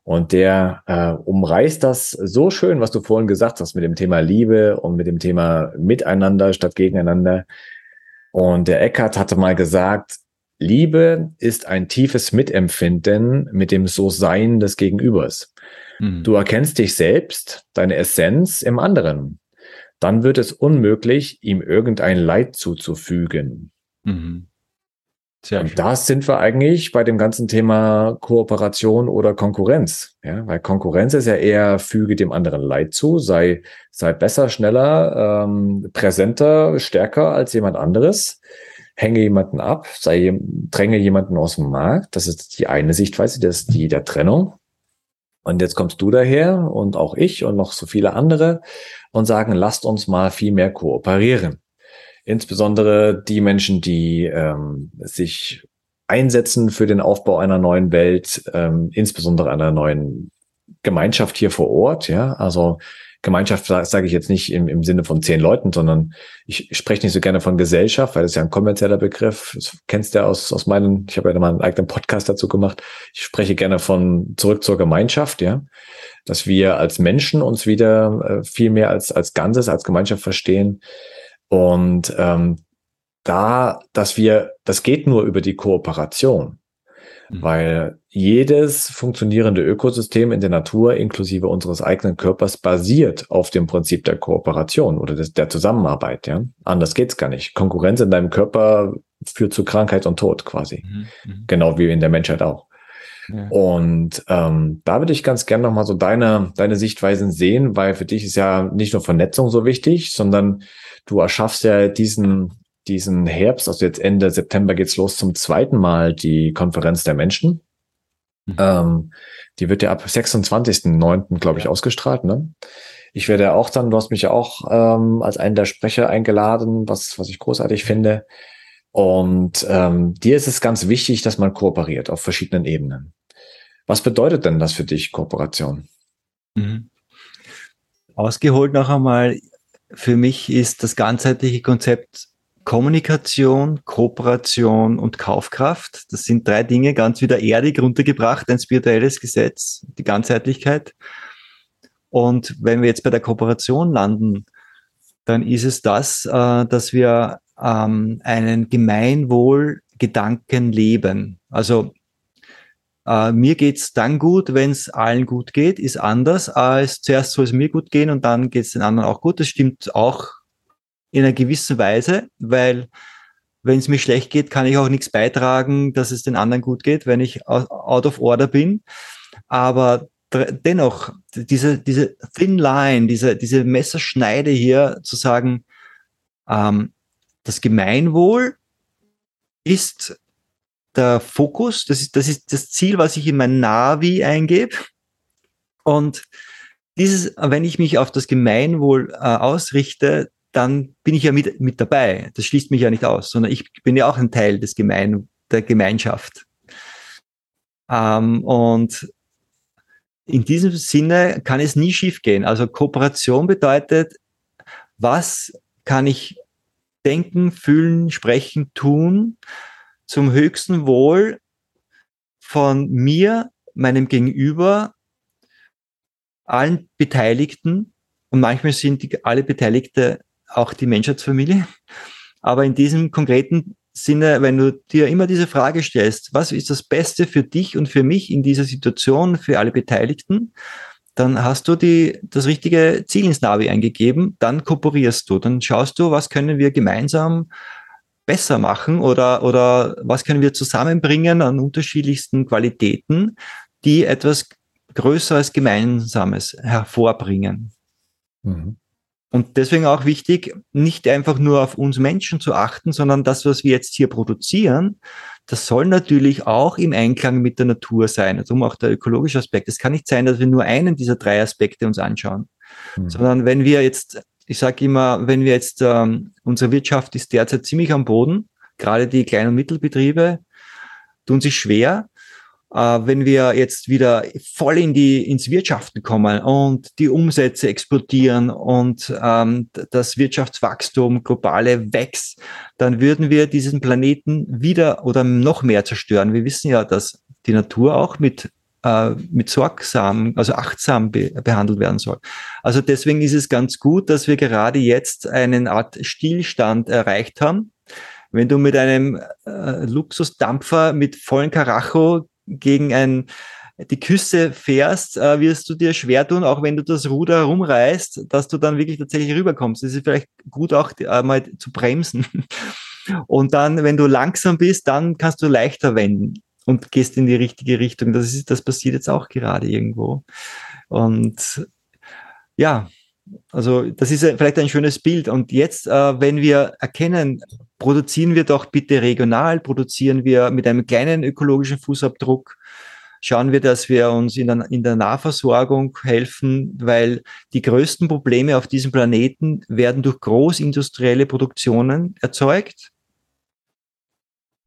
Und der äh, umreißt das so schön, was du vorhin gesagt hast, mit dem Thema Liebe und mit dem Thema Miteinander statt Gegeneinander. Und der Eckhart hatte mal gesagt, Liebe ist ein tiefes Mitempfinden mit dem So-Sein des Gegenübers. Mhm. Du erkennst dich selbst, deine Essenz im anderen. Dann wird es unmöglich, ihm irgendein Leid zuzufügen. Mhm. Und da sind wir eigentlich bei dem ganzen Thema Kooperation oder Konkurrenz. Ja, weil Konkurrenz ist ja eher füge dem anderen Leid zu, sei, sei besser, schneller, ähm, präsenter, stärker als jemand anderes, hänge jemanden ab, sei, dränge jemanden aus dem Markt. Das ist die eine Sichtweise, das ist die der Trennung. Und jetzt kommst du daher und auch ich und noch so viele andere und sagen, lasst uns mal viel mehr kooperieren insbesondere die Menschen, die ähm, sich einsetzen für den Aufbau einer neuen Welt, ähm, insbesondere einer neuen Gemeinschaft hier vor Ort. Ja, also Gemeinschaft sage ich jetzt nicht im, im Sinne von zehn Leuten, sondern ich spreche nicht so gerne von Gesellschaft, weil das ist ja ein kommerzieller Begriff. Das kennst du ja aus, aus meinen, ich habe ja mal einen eigenen Podcast dazu gemacht. Ich spreche gerne von zurück zur Gemeinschaft, ja. Dass wir als Menschen uns wieder äh, viel mehr als, als Ganzes, als Gemeinschaft verstehen und ähm, da, dass wir, das geht nur über die Kooperation, mhm. weil jedes funktionierende Ökosystem in der Natur, inklusive unseres eigenen Körpers, basiert auf dem Prinzip der Kooperation oder des, der Zusammenarbeit. Ja, anders geht's gar nicht. Konkurrenz in deinem Körper führt zu Krankheit und Tod quasi, mhm. mhm. genau wie in der Menschheit auch. Ja. Und ähm, da würde ich ganz gerne nochmal so deine, deine Sichtweisen sehen, weil für dich ist ja nicht nur Vernetzung so wichtig, sondern Du erschaffst ja diesen, diesen Herbst, also jetzt Ende September geht's los zum zweiten Mal die Konferenz der Menschen. Mhm. Ähm, die wird ja ab 26.09. glaube ich, ja. ausgestrahlt. Ne? Ich werde auch dann, du hast mich ja auch ähm, als einen der Sprecher eingeladen, was, was ich großartig finde. Und ähm, dir ist es ganz wichtig, dass man kooperiert auf verschiedenen Ebenen. Was bedeutet denn das für dich, Kooperation? Mhm. Ausgeholt noch einmal, für mich ist das ganzheitliche Konzept Kommunikation, Kooperation und Kaufkraft. Das sind drei Dinge ganz wieder erdig runtergebracht, ein spirituelles Gesetz, die Ganzheitlichkeit. Und wenn wir jetzt bei der Kooperation landen, dann ist es das, äh, dass wir ähm, einen Gemeinwohlgedanken leben. Also äh, mir geht's dann gut, wenn es allen gut geht, ist anders als zuerst soll es mir gut gehen und dann geht's den anderen auch gut. Das stimmt auch in einer gewissen Weise, weil wenn es mir schlecht geht, kann ich auch nichts beitragen, dass es den anderen gut geht, wenn ich out of order bin. Aber dennoch, diese, diese thin line, diese, diese Messerschneide hier zu sagen, ähm, das Gemeinwohl ist der Fokus, das ist, das ist das Ziel, was ich in mein Navi eingebe. Und dieses, wenn ich mich auf das Gemeinwohl äh, ausrichte, dann bin ich ja mit, mit dabei. Das schließt mich ja nicht aus, sondern ich bin ja auch ein Teil des Gemein, der Gemeinschaft. Ähm, und in diesem Sinne kann es nie schiefgehen. Also Kooperation bedeutet, was kann ich denken, fühlen, sprechen, tun, zum höchsten Wohl von mir, meinem Gegenüber, allen Beteiligten. Und manchmal sind die, alle Beteiligte auch die Menschheitsfamilie. Aber in diesem konkreten Sinne, wenn du dir immer diese Frage stellst, was ist das Beste für dich und für mich in dieser Situation, für alle Beteiligten, dann hast du die, das richtige Ziel ins Navi eingegeben, dann kooperierst du, dann schaust du, was können wir gemeinsam besser machen oder, oder was können wir zusammenbringen an unterschiedlichsten Qualitäten, die etwas Größeres Gemeinsames hervorbringen. Mhm. Und deswegen auch wichtig, nicht einfach nur auf uns Menschen zu achten, sondern das, was wir jetzt hier produzieren, das soll natürlich auch im Einklang mit der Natur sein. Darum auch der ökologische Aspekt. Es kann nicht sein, dass wir nur einen dieser drei Aspekte uns anschauen, mhm. sondern wenn wir jetzt, ich sage immer, wenn wir jetzt, ähm, unsere Wirtschaft ist derzeit ziemlich am Boden, gerade die Klein- und Mittelbetriebe tun sich schwer, wenn wir jetzt wieder voll in die, ins Wirtschaften kommen und die Umsätze explodieren und ähm, das Wirtschaftswachstum globale wächst, dann würden wir diesen Planeten wieder oder noch mehr zerstören. Wir wissen ja, dass die Natur auch mit äh, mit sorgsam, also achtsam be behandelt werden soll. Also deswegen ist es ganz gut, dass wir gerade jetzt einen Art Stillstand erreicht haben. Wenn du mit einem äh, Luxusdampfer mit vollen Karacho gegen ein, die Küste fährst, äh, wirst du dir schwer tun, auch wenn du das Ruder rumreißt, dass du dann wirklich tatsächlich rüberkommst. Es ist vielleicht gut auch äh, mal zu bremsen. Und dann, wenn du langsam bist, dann kannst du leichter wenden und gehst in die richtige Richtung. Das ist, das passiert jetzt auch gerade irgendwo. Und ja, also das ist vielleicht ein schönes Bild. Und jetzt, äh, wenn wir erkennen, produzieren wir doch bitte regional, produzieren wir mit einem kleinen ökologischen Fußabdruck, schauen wir, dass wir uns in der, in der Nahversorgung helfen, weil die größten Probleme auf diesem Planeten werden durch großindustrielle Produktionen erzeugt.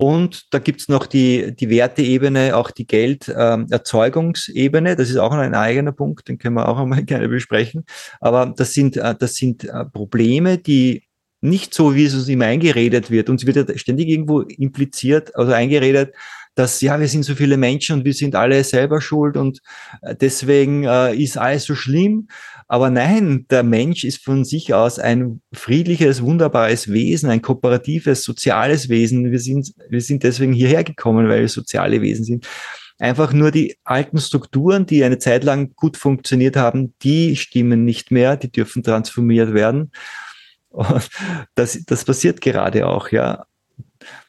Und da gibt's noch die, die Werteebene, auch die Gelderzeugungsebene. Ähm, das ist auch noch ein eigener Punkt, den können wir auch einmal gerne besprechen. Aber das sind, äh, das sind äh, Probleme, die nicht so, wie es uns immer eingeredet wird. Uns wird ja ständig irgendwo impliziert, also eingeredet, dass ja, wir sind so viele Menschen und wir sind alle selber schuld und äh, deswegen äh, ist alles so schlimm. Aber nein, der Mensch ist von sich aus ein friedliches, wunderbares Wesen, ein kooperatives, soziales Wesen. Wir sind, wir sind deswegen hierher gekommen, weil wir soziale Wesen sind. Einfach nur die alten Strukturen, die eine Zeit lang gut funktioniert haben, die stimmen nicht mehr, die dürfen transformiert werden. Das, das passiert gerade auch, ja.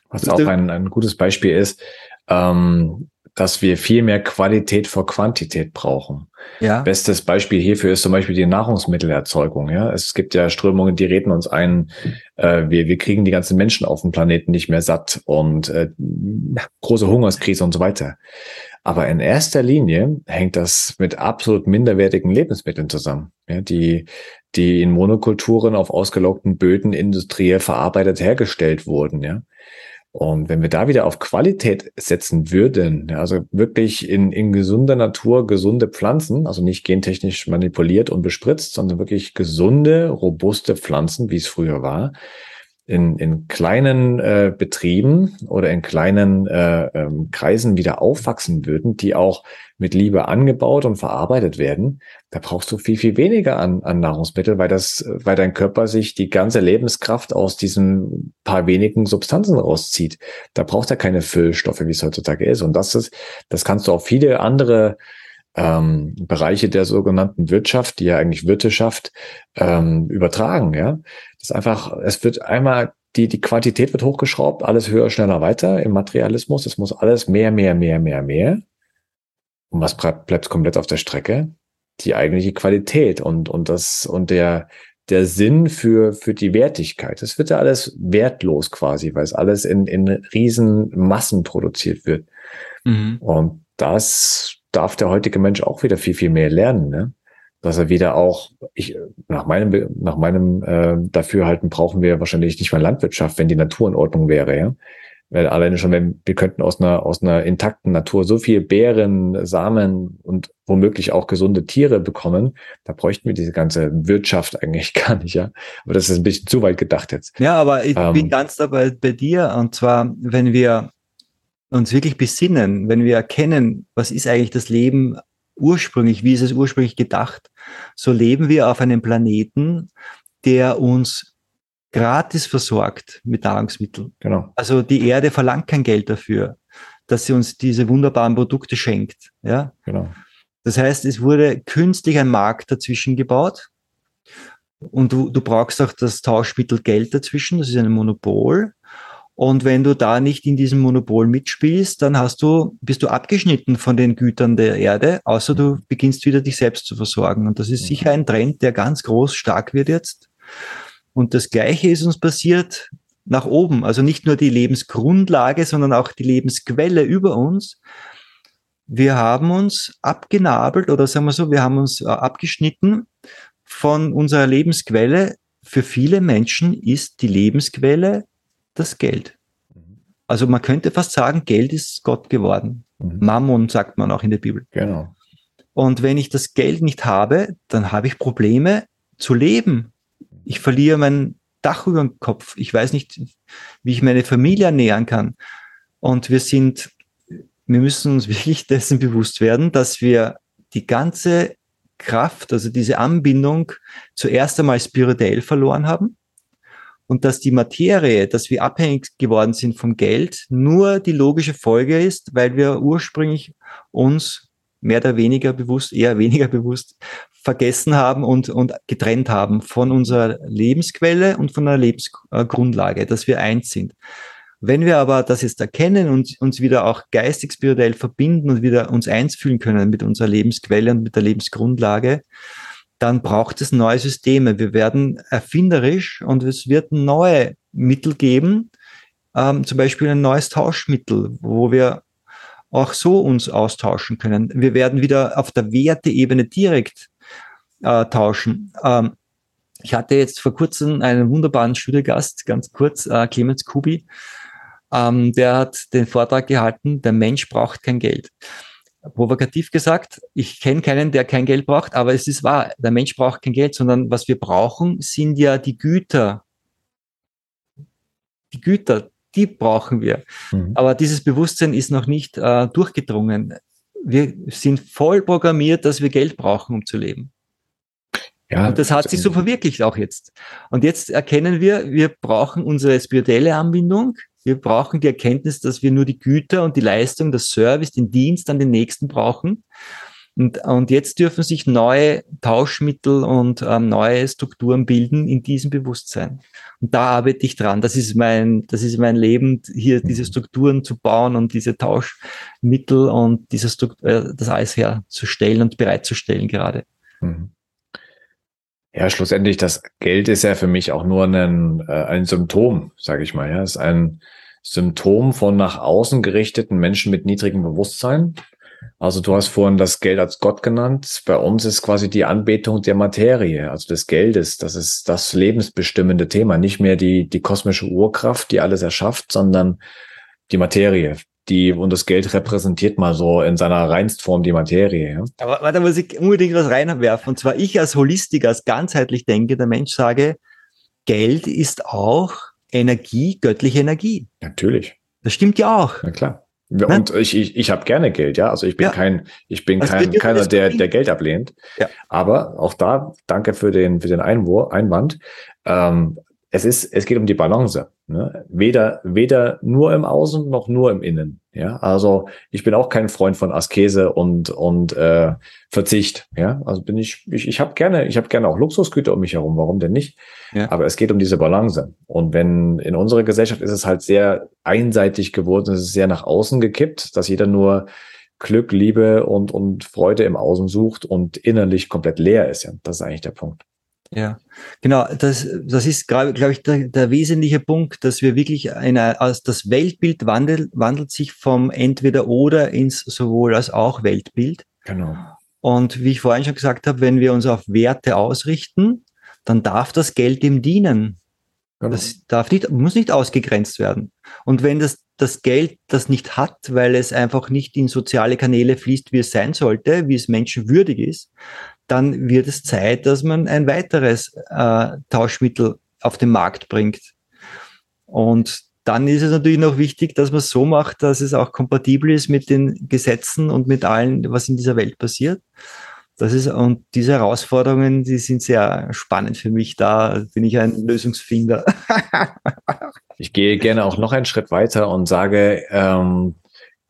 Was auch ein, ein gutes Beispiel ist, ähm, dass wir viel mehr Qualität vor Quantität brauchen. Ja. Bestes Beispiel hierfür ist zum Beispiel die Nahrungsmittelerzeugung. Ja, es gibt ja Strömungen, die reden uns ein, äh, wir, wir kriegen die ganzen Menschen auf dem Planeten nicht mehr satt und äh, große Hungerskrise und so weiter. Aber in erster Linie hängt das mit absolut minderwertigen Lebensmitteln zusammen, ja, die, die in Monokulturen auf ausgelockten Böden industriell verarbeitet hergestellt wurden. Ja. Und wenn wir da wieder auf Qualität setzen würden, also wirklich in, in gesunder Natur gesunde Pflanzen, also nicht gentechnisch manipuliert und bespritzt, sondern wirklich gesunde, robuste Pflanzen, wie es früher war, in, in kleinen äh, Betrieben oder in kleinen äh, ähm, Kreisen wieder aufwachsen würden, die auch mit Liebe angebaut und verarbeitet werden, da brauchst du viel, viel weniger an, an Nahrungsmittel, weil das, weil dein Körper sich die ganze Lebenskraft aus diesen paar wenigen Substanzen rauszieht. Da braucht er keine Füllstoffe, wie es heutzutage ist. Und das ist, das kannst du auf viele andere ähm, Bereiche der sogenannten Wirtschaft, die ja eigentlich Wirteschaft, ähm, übertragen. Ja, das ist einfach, es wird einmal die die Quantität wird hochgeschraubt, alles höher, schneller, weiter im Materialismus. Es muss alles mehr, mehr, mehr, mehr, mehr. Und was bleibt komplett auf der Strecke? Die eigentliche Qualität und und das und der der Sinn für, für die Wertigkeit. Das wird ja alles wertlos quasi, weil es alles in, in riesen Massen produziert wird. Mhm. Und das darf der heutige Mensch auch wieder viel, viel mehr lernen, ne? Dass er wieder auch, ich, nach meinem, nach meinem äh, Dafürhalten brauchen wir wahrscheinlich nicht mal Landwirtschaft, wenn die Natur in Ordnung wäre, ja. Weil alleine schon, wenn wir könnten aus einer, aus einer intakten Natur so viel Beeren, Samen und womöglich auch gesunde Tiere bekommen, da bräuchten wir diese ganze Wirtschaft eigentlich gar nicht, ja. Aber das ist ein bisschen zu weit gedacht jetzt. Ja, aber ich ähm, bin ganz dabei bei dir. Und zwar, wenn wir uns wirklich besinnen, wenn wir erkennen, was ist eigentlich das Leben ursprünglich, wie ist es ursprünglich gedacht, so leben wir auf einem Planeten, der uns gratis versorgt mit Nahrungsmitteln. Genau. Also die Erde verlangt kein Geld dafür, dass sie uns diese wunderbaren Produkte schenkt. Ja? Genau. Das heißt, es wurde künstlich ein Markt dazwischen gebaut. Und du, du brauchst auch das Tauschmittel Geld dazwischen, das ist ein Monopol. Und wenn du da nicht in diesem Monopol mitspielst, dann hast du, bist du abgeschnitten von den Gütern der Erde, außer du beginnst wieder dich selbst zu versorgen. Und das ist sicher ein Trend, der ganz groß stark wird jetzt. Und das Gleiche ist uns passiert nach oben. Also nicht nur die Lebensgrundlage, sondern auch die Lebensquelle über uns. Wir haben uns abgenabelt oder sagen wir so, wir haben uns äh, abgeschnitten von unserer Lebensquelle. Für viele Menschen ist die Lebensquelle das Geld. Also man könnte fast sagen, Geld ist Gott geworden. Mhm. Mammon sagt man auch in der Bibel. Genau. Und wenn ich das Geld nicht habe, dann habe ich Probleme zu leben. Ich verliere mein Dach über dem Kopf. Ich weiß nicht, wie ich meine Familie ernähren kann. Und wir sind, wir müssen uns wirklich dessen bewusst werden, dass wir die ganze Kraft, also diese Anbindung zuerst einmal spirituell verloren haben und dass die Materie, dass wir abhängig geworden sind vom Geld, nur die logische Folge ist, weil wir ursprünglich uns mehr oder weniger bewusst, eher weniger bewusst vergessen haben und, und getrennt haben von unserer Lebensquelle und von der Lebensgrundlage, dass wir eins sind. Wenn wir aber das jetzt erkennen und uns wieder auch geistig spirituell verbinden und wieder uns eins fühlen können mit unserer Lebensquelle und mit der Lebensgrundlage, dann braucht es neue Systeme. Wir werden erfinderisch und es wird neue Mittel geben, ähm, zum Beispiel ein neues Tauschmittel, wo wir auch so uns austauschen können. Wir werden wieder auf der Werteebene direkt äh, tauschen. Ähm, ich hatte jetzt vor kurzem einen wunderbaren Studiogast, ganz kurz, äh, Clemens Kubi, ähm, der hat den Vortrag gehalten, der Mensch braucht kein Geld. Provokativ gesagt, ich kenne keinen, der kein Geld braucht, aber es ist wahr, der Mensch braucht kein Geld, sondern was wir brauchen, sind ja die Güter. Die Güter, die brauchen wir. Mhm. Aber dieses Bewusstsein ist noch nicht äh, durchgedrungen. Wir sind voll programmiert, dass wir Geld brauchen, um zu leben. Ja, und das hat sich so verwirklicht auch jetzt. Und jetzt erkennen wir, wir brauchen unsere spirituelle Anbindung. Wir brauchen die Erkenntnis, dass wir nur die Güter und die Leistung, das Service, den Dienst an den Nächsten brauchen. Und, und jetzt dürfen sich neue Tauschmittel und ähm, neue Strukturen bilden in diesem Bewusstsein. Und da arbeite ich dran. Das ist mein, das ist mein Leben, hier diese mhm. Strukturen zu bauen und diese Tauschmittel und diese Struktur, äh, das alles herzustellen und bereitzustellen gerade. Mhm. Ja, schlussendlich, das Geld ist ja für mich auch nur ein, äh, ein Symptom, sage ich mal. Ja, es ist ein Symptom von nach außen gerichteten Menschen mit niedrigem Bewusstsein. Also du hast vorhin das Geld als Gott genannt. Bei uns ist quasi die Anbetung der Materie, also des Geldes. Das ist das lebensbestimmende Thema. Nicht mehr die, die kosmische Urkraft, die alles erschafft, sondern die Materie die, und das Geld repräsentiert mal so in seiner Reinstform die Materie. Ja? Aber warte, muss ich unbedingt was reinwerfen. Und zwar ich als Holistiker, als ganzheitlich denke, der Mensch sage, Geld ist auch Energie, göttliche Energie. Natürlich. Das stimmt ja auch. Na klar. Und ich, ich, ich habe gerne Geld, ja. Also ich bin ja. kein, ich bin also kein, keiner, der, der Geld ablehnt. Ja. Aber auch da, danke für den, für den Einwurf, Einwand. Ähm, es ist, es geht um die Balance. Ne? Weder, weder nur im Außen noch nur im Innen. Ja, also ich bin auch kein Freund von Askese und und äh, Verzicht. Ja, also bin ich, ich, ich habe gerne, ich habe gerne auch Luxusgüter um mich herum. Warum denn nicht? Ja. Aber es geht um diese Balance. Und wenn in unserer Gesellschaft ist es halt sehr einseitig geworden, es ist sehr nach außen gekippt, dass jeder nur Glück, Liebe und und Freude im Außen sucht und innerlich komplett leer ist. Ja, das ist eigentlich der Punkt. Ja, genau. Das, das ist, glaube ich, der, der wesentliche Punkt, dass wir wirklich eine, also das Weltbild wandelt, wandelt sich vom entweder oder ins sowohl als auch Weltbild. Genau. Und wie ich vorhin schon gesagt habe, wenn wir uns auf Werte ausrichten, dann darf das Geld dem dienen. Genau. Das darf nicht, muss nicht ausgegrenzt werden. Und wenn das, das Geld das nicht hat, weil es einfach nicht in soziale Kanäle fließt, wie es sein sollte, wie es menschenwürdig ist, dann wird es Zeit, dass man ein weiteres äh, Tauschmittel auf den Markt bringt. Und dann ist es natürlich noch wichtig, dass man es so macht, dass es auch kompatibel ist mit den Gesetzen und mit allem, was in dieser Welt passiert. Das ist, und diese Herausforderungen, die sind sehr spannend für mich. Da bin ich ein Lösungsfinder. ich gehe gerne auch noch einen Schritt weiter und sage, ähm,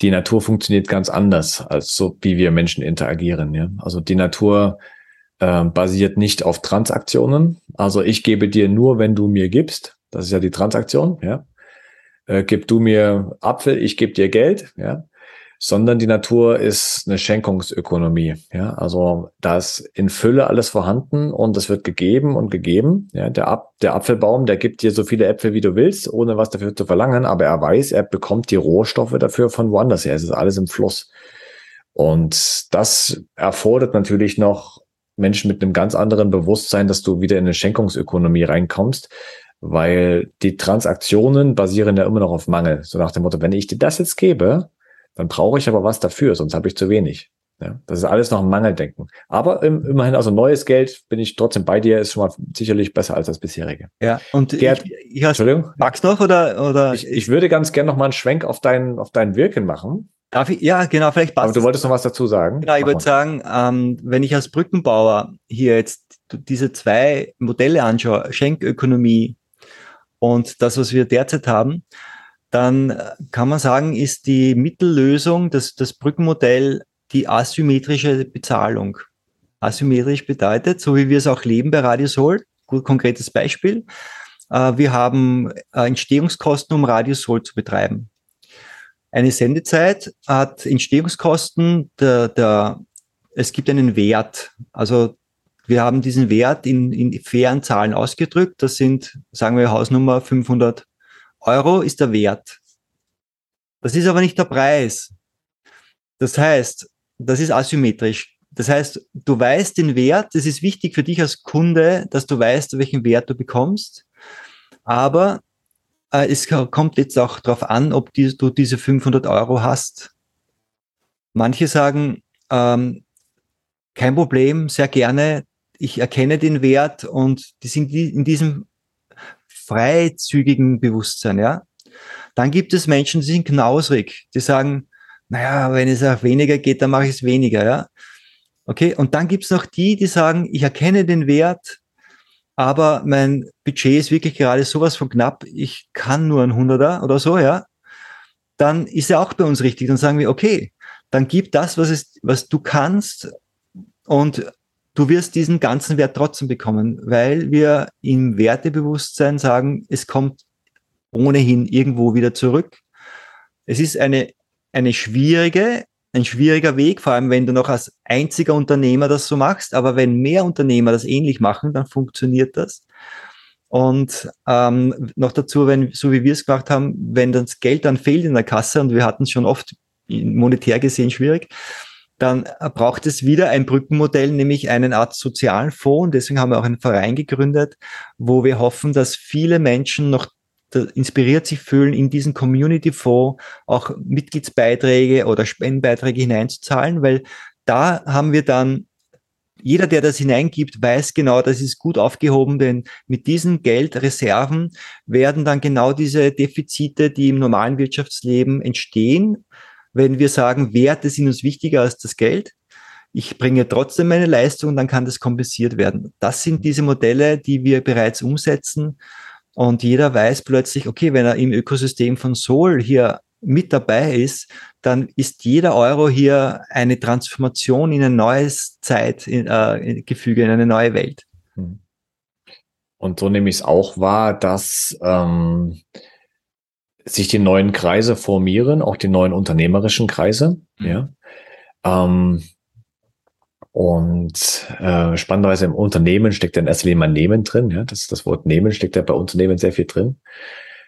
die Natur funktioniert ganz anders, als so wie wir Menschen interagieren. Ja? Also die Natur äh, basiert nicht auf Transaktionen. Also ich gebe dir nur, wenn du mir gibst. Das ist ja die Transaktion. Ja? äh, gib du mir Apfel, ich gebe dir Geld, ja, sondern die Natur ist eine Schenkungsökonomie. Ja, also da ist in Fülle alles vorhanden und es wird gegeben und gegeben. Ja, der, Ap der Apfelbaum, der gibt dir so viele Äpfel, wie du willst, ohne was dafür zu verlangen, aber er weiß, er bekommt die Rohstoffe dafür von woanders her. Es ist alles im Fluss. Und das erfordert natürlich noch Menschen mit einem ganz anderen Bewusstsein, dass du wieder in eine Schenkungsökonomie reinkommst, weil die Transaktionen basieren ja immer noch auf Mangel. So nach dem Motto, wenn ich dir das jetzt gebe, dann brauche ich aber was dafür, sonst habe ich zu wenig. Ja, das ist alles noch ein Mangeldenken. Aber im, immerhin, also neues Geld, bin ich trotzdem bei dir, ist schon mal sicherlich besser als das bisherige. Ja, und Gerd, ich, ich hast, Entschuldigung. Magst noch oder, oder? Ich, ich würde ganz gerne noch mal einen Schwenk auf dein, auf dein Wirken machen. Darf ich? Ja, genau, vielleicht passt. Aber du wolltest noch was dazu sagen? Genau, ich würde sagen, ähm, wenn ich als Brückenbauer hier jetzt diese zwei Modelle anschaue, Schenkökonomie und das, was wir derzeit haben, dann äh, kann man sagen, ist die Mittellösung, das, das Brückenmodell, die asymmetrische Bezahlung. Asymmetrisch bedeutet, so wie wir es auch leben bei Radiosol, gut konkretes Beispiel, äh, wir haben äh, Entstehungskosten, um Radiosol zu betreiben. Eine Sendezeit hat Entstehungskosten, der, der, es gibt einen Wert. Also wir haben diesen Wert in, in fairen Zahlen ausgedrückt. Das sind, sagen wir, Hausnummer 500 Euro ist der Wert. Das ist aber nicht der Preis. Das heißt, das ist asymmetrisch. Das heißt, du weißt den Wert, es ist wichtig für dich als Kunde, dass du weißt, welchen Wert du bekommst. Aber äh, es kommt jetzt auch darauf an, ob die, du diese 500 Euro hast. Manche sagen, ähm, kein Problem, sehr gerne, ich erkenne den Wert und die sind in diesem freizügigen Bewusstsein, ja. Dann gibt es Menschen, die sind knausrig, die sagen, naja, wenn es auch weniger geht, dann mache ich es weniger, ja. Okay, und dann gibt es noch die, die sagen, ich erkenne den Wert, aber mein Budget ist wirklich gerade sowas von knapp, ich kann nur ein Hunderter oder so, ja. Dann ist er auch bei uns richtig. Dann sagen wir, okay, dann gib das, was, es, was du kannst und du wirst diesen ganzen Wert trotzdem bekommen, weil wir im Wertebewusstsein sagen, es kommt ohnehin irgendwo wieder zurück. Es ist eine, eine schwierige, ein schwieriger Weg, vor allem wenn du noch als einziger Unternehmer das so machst. Aber wenn mehr Unternehmer das ähnlich machen, dann funktioniert das. Und ähm, noch dazu, wenn, so wie wir es gemacht haben, wenn das Geld dann fehlt in der Kasse, und wir hatten es schon oft monetär gesehen schwierig, dann braucht es wieder ein Brückenmodell, nämlich einen Art sozialen Fonds. Deswegen haben wir auch einen Verein gegründet, wo wir hoffen, dass viele Menschen noch inspiriert sich fühlen, in diesen Community Fonds auch Mitgliedsbeiträge oder Spendenbeiträge hineinzuzahlen, weil da haben wir dann jeder, der das hineingibt, weiß genau, das ist gut aufgehoben, denn mit diesen Geldreserven werden dann genau diese Defizite, die im normalen Wirtschaftsleben entstehen, wenn wir sagen, Werte sind uns wichtiger als das Geld. Ich bringe trotzdem meine Leistung, dann kann das kompensiert werden. Das sind diese Modelle, die wir bereits umsetzen. Und jeder weiß plötzlich, okay, wenn er im Ökosystem von Sol hier mit dabei ist, dann ist jeder Euro hier eine Transformation in ein neues Zeitgefüge, äh, in eine neue Welt. Und so nehme ich es auch wahr, dass ähm, sich die neuen Kreise formieren, auch die neuen unternehmerischen Kreise. Mhm. Ja. Ähm, und äh, spannenderweise im Unternehmen steckt ja in erster Linie mal Nehmen drin. Ja? Das, das Wort Nehmen steckt ja bei Unternehmen sehr viel drin.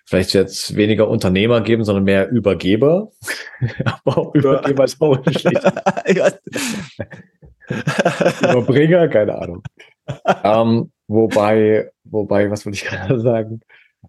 Vielleicht wird es weniger Unternehmer geben, sondern mehr Übergeber. Aber Übergeber ist auch nicht schlecht. Überbringer, keine Ahnung. ähm, wobei, wobei, was würde ich gerade sagen?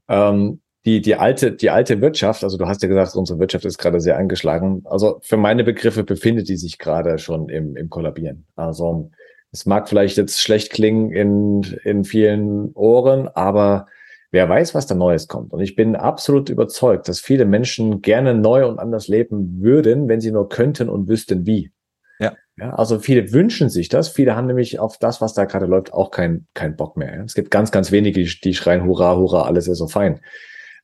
Ähm, die, die alte, die alte Wirtschaft, also du hast ja gesagt, unsere Wirtschaft ist gerade sehr angeschlagen. Also für meine Begriffe befindet die sich gerade schon im, im Kollabieren. Also es mag vielleicht jetzt schlecht klingen in, in vielen Ohren, aber wer weiß, was da Neues kommt. Und ich bin absolut überzeugt, dass viele Menschen gerne neu und anders leben würden, wenn sie nur könnten und wüssten wie. Ja. ja. Also viele wünschen sich das. Viele haben nämlich auf das, was da gerade läuft, auch keinen kein Bock mehr. Es gibt ganz, ganz wenige, die schreien, hurra, hurra, alles ist so fein.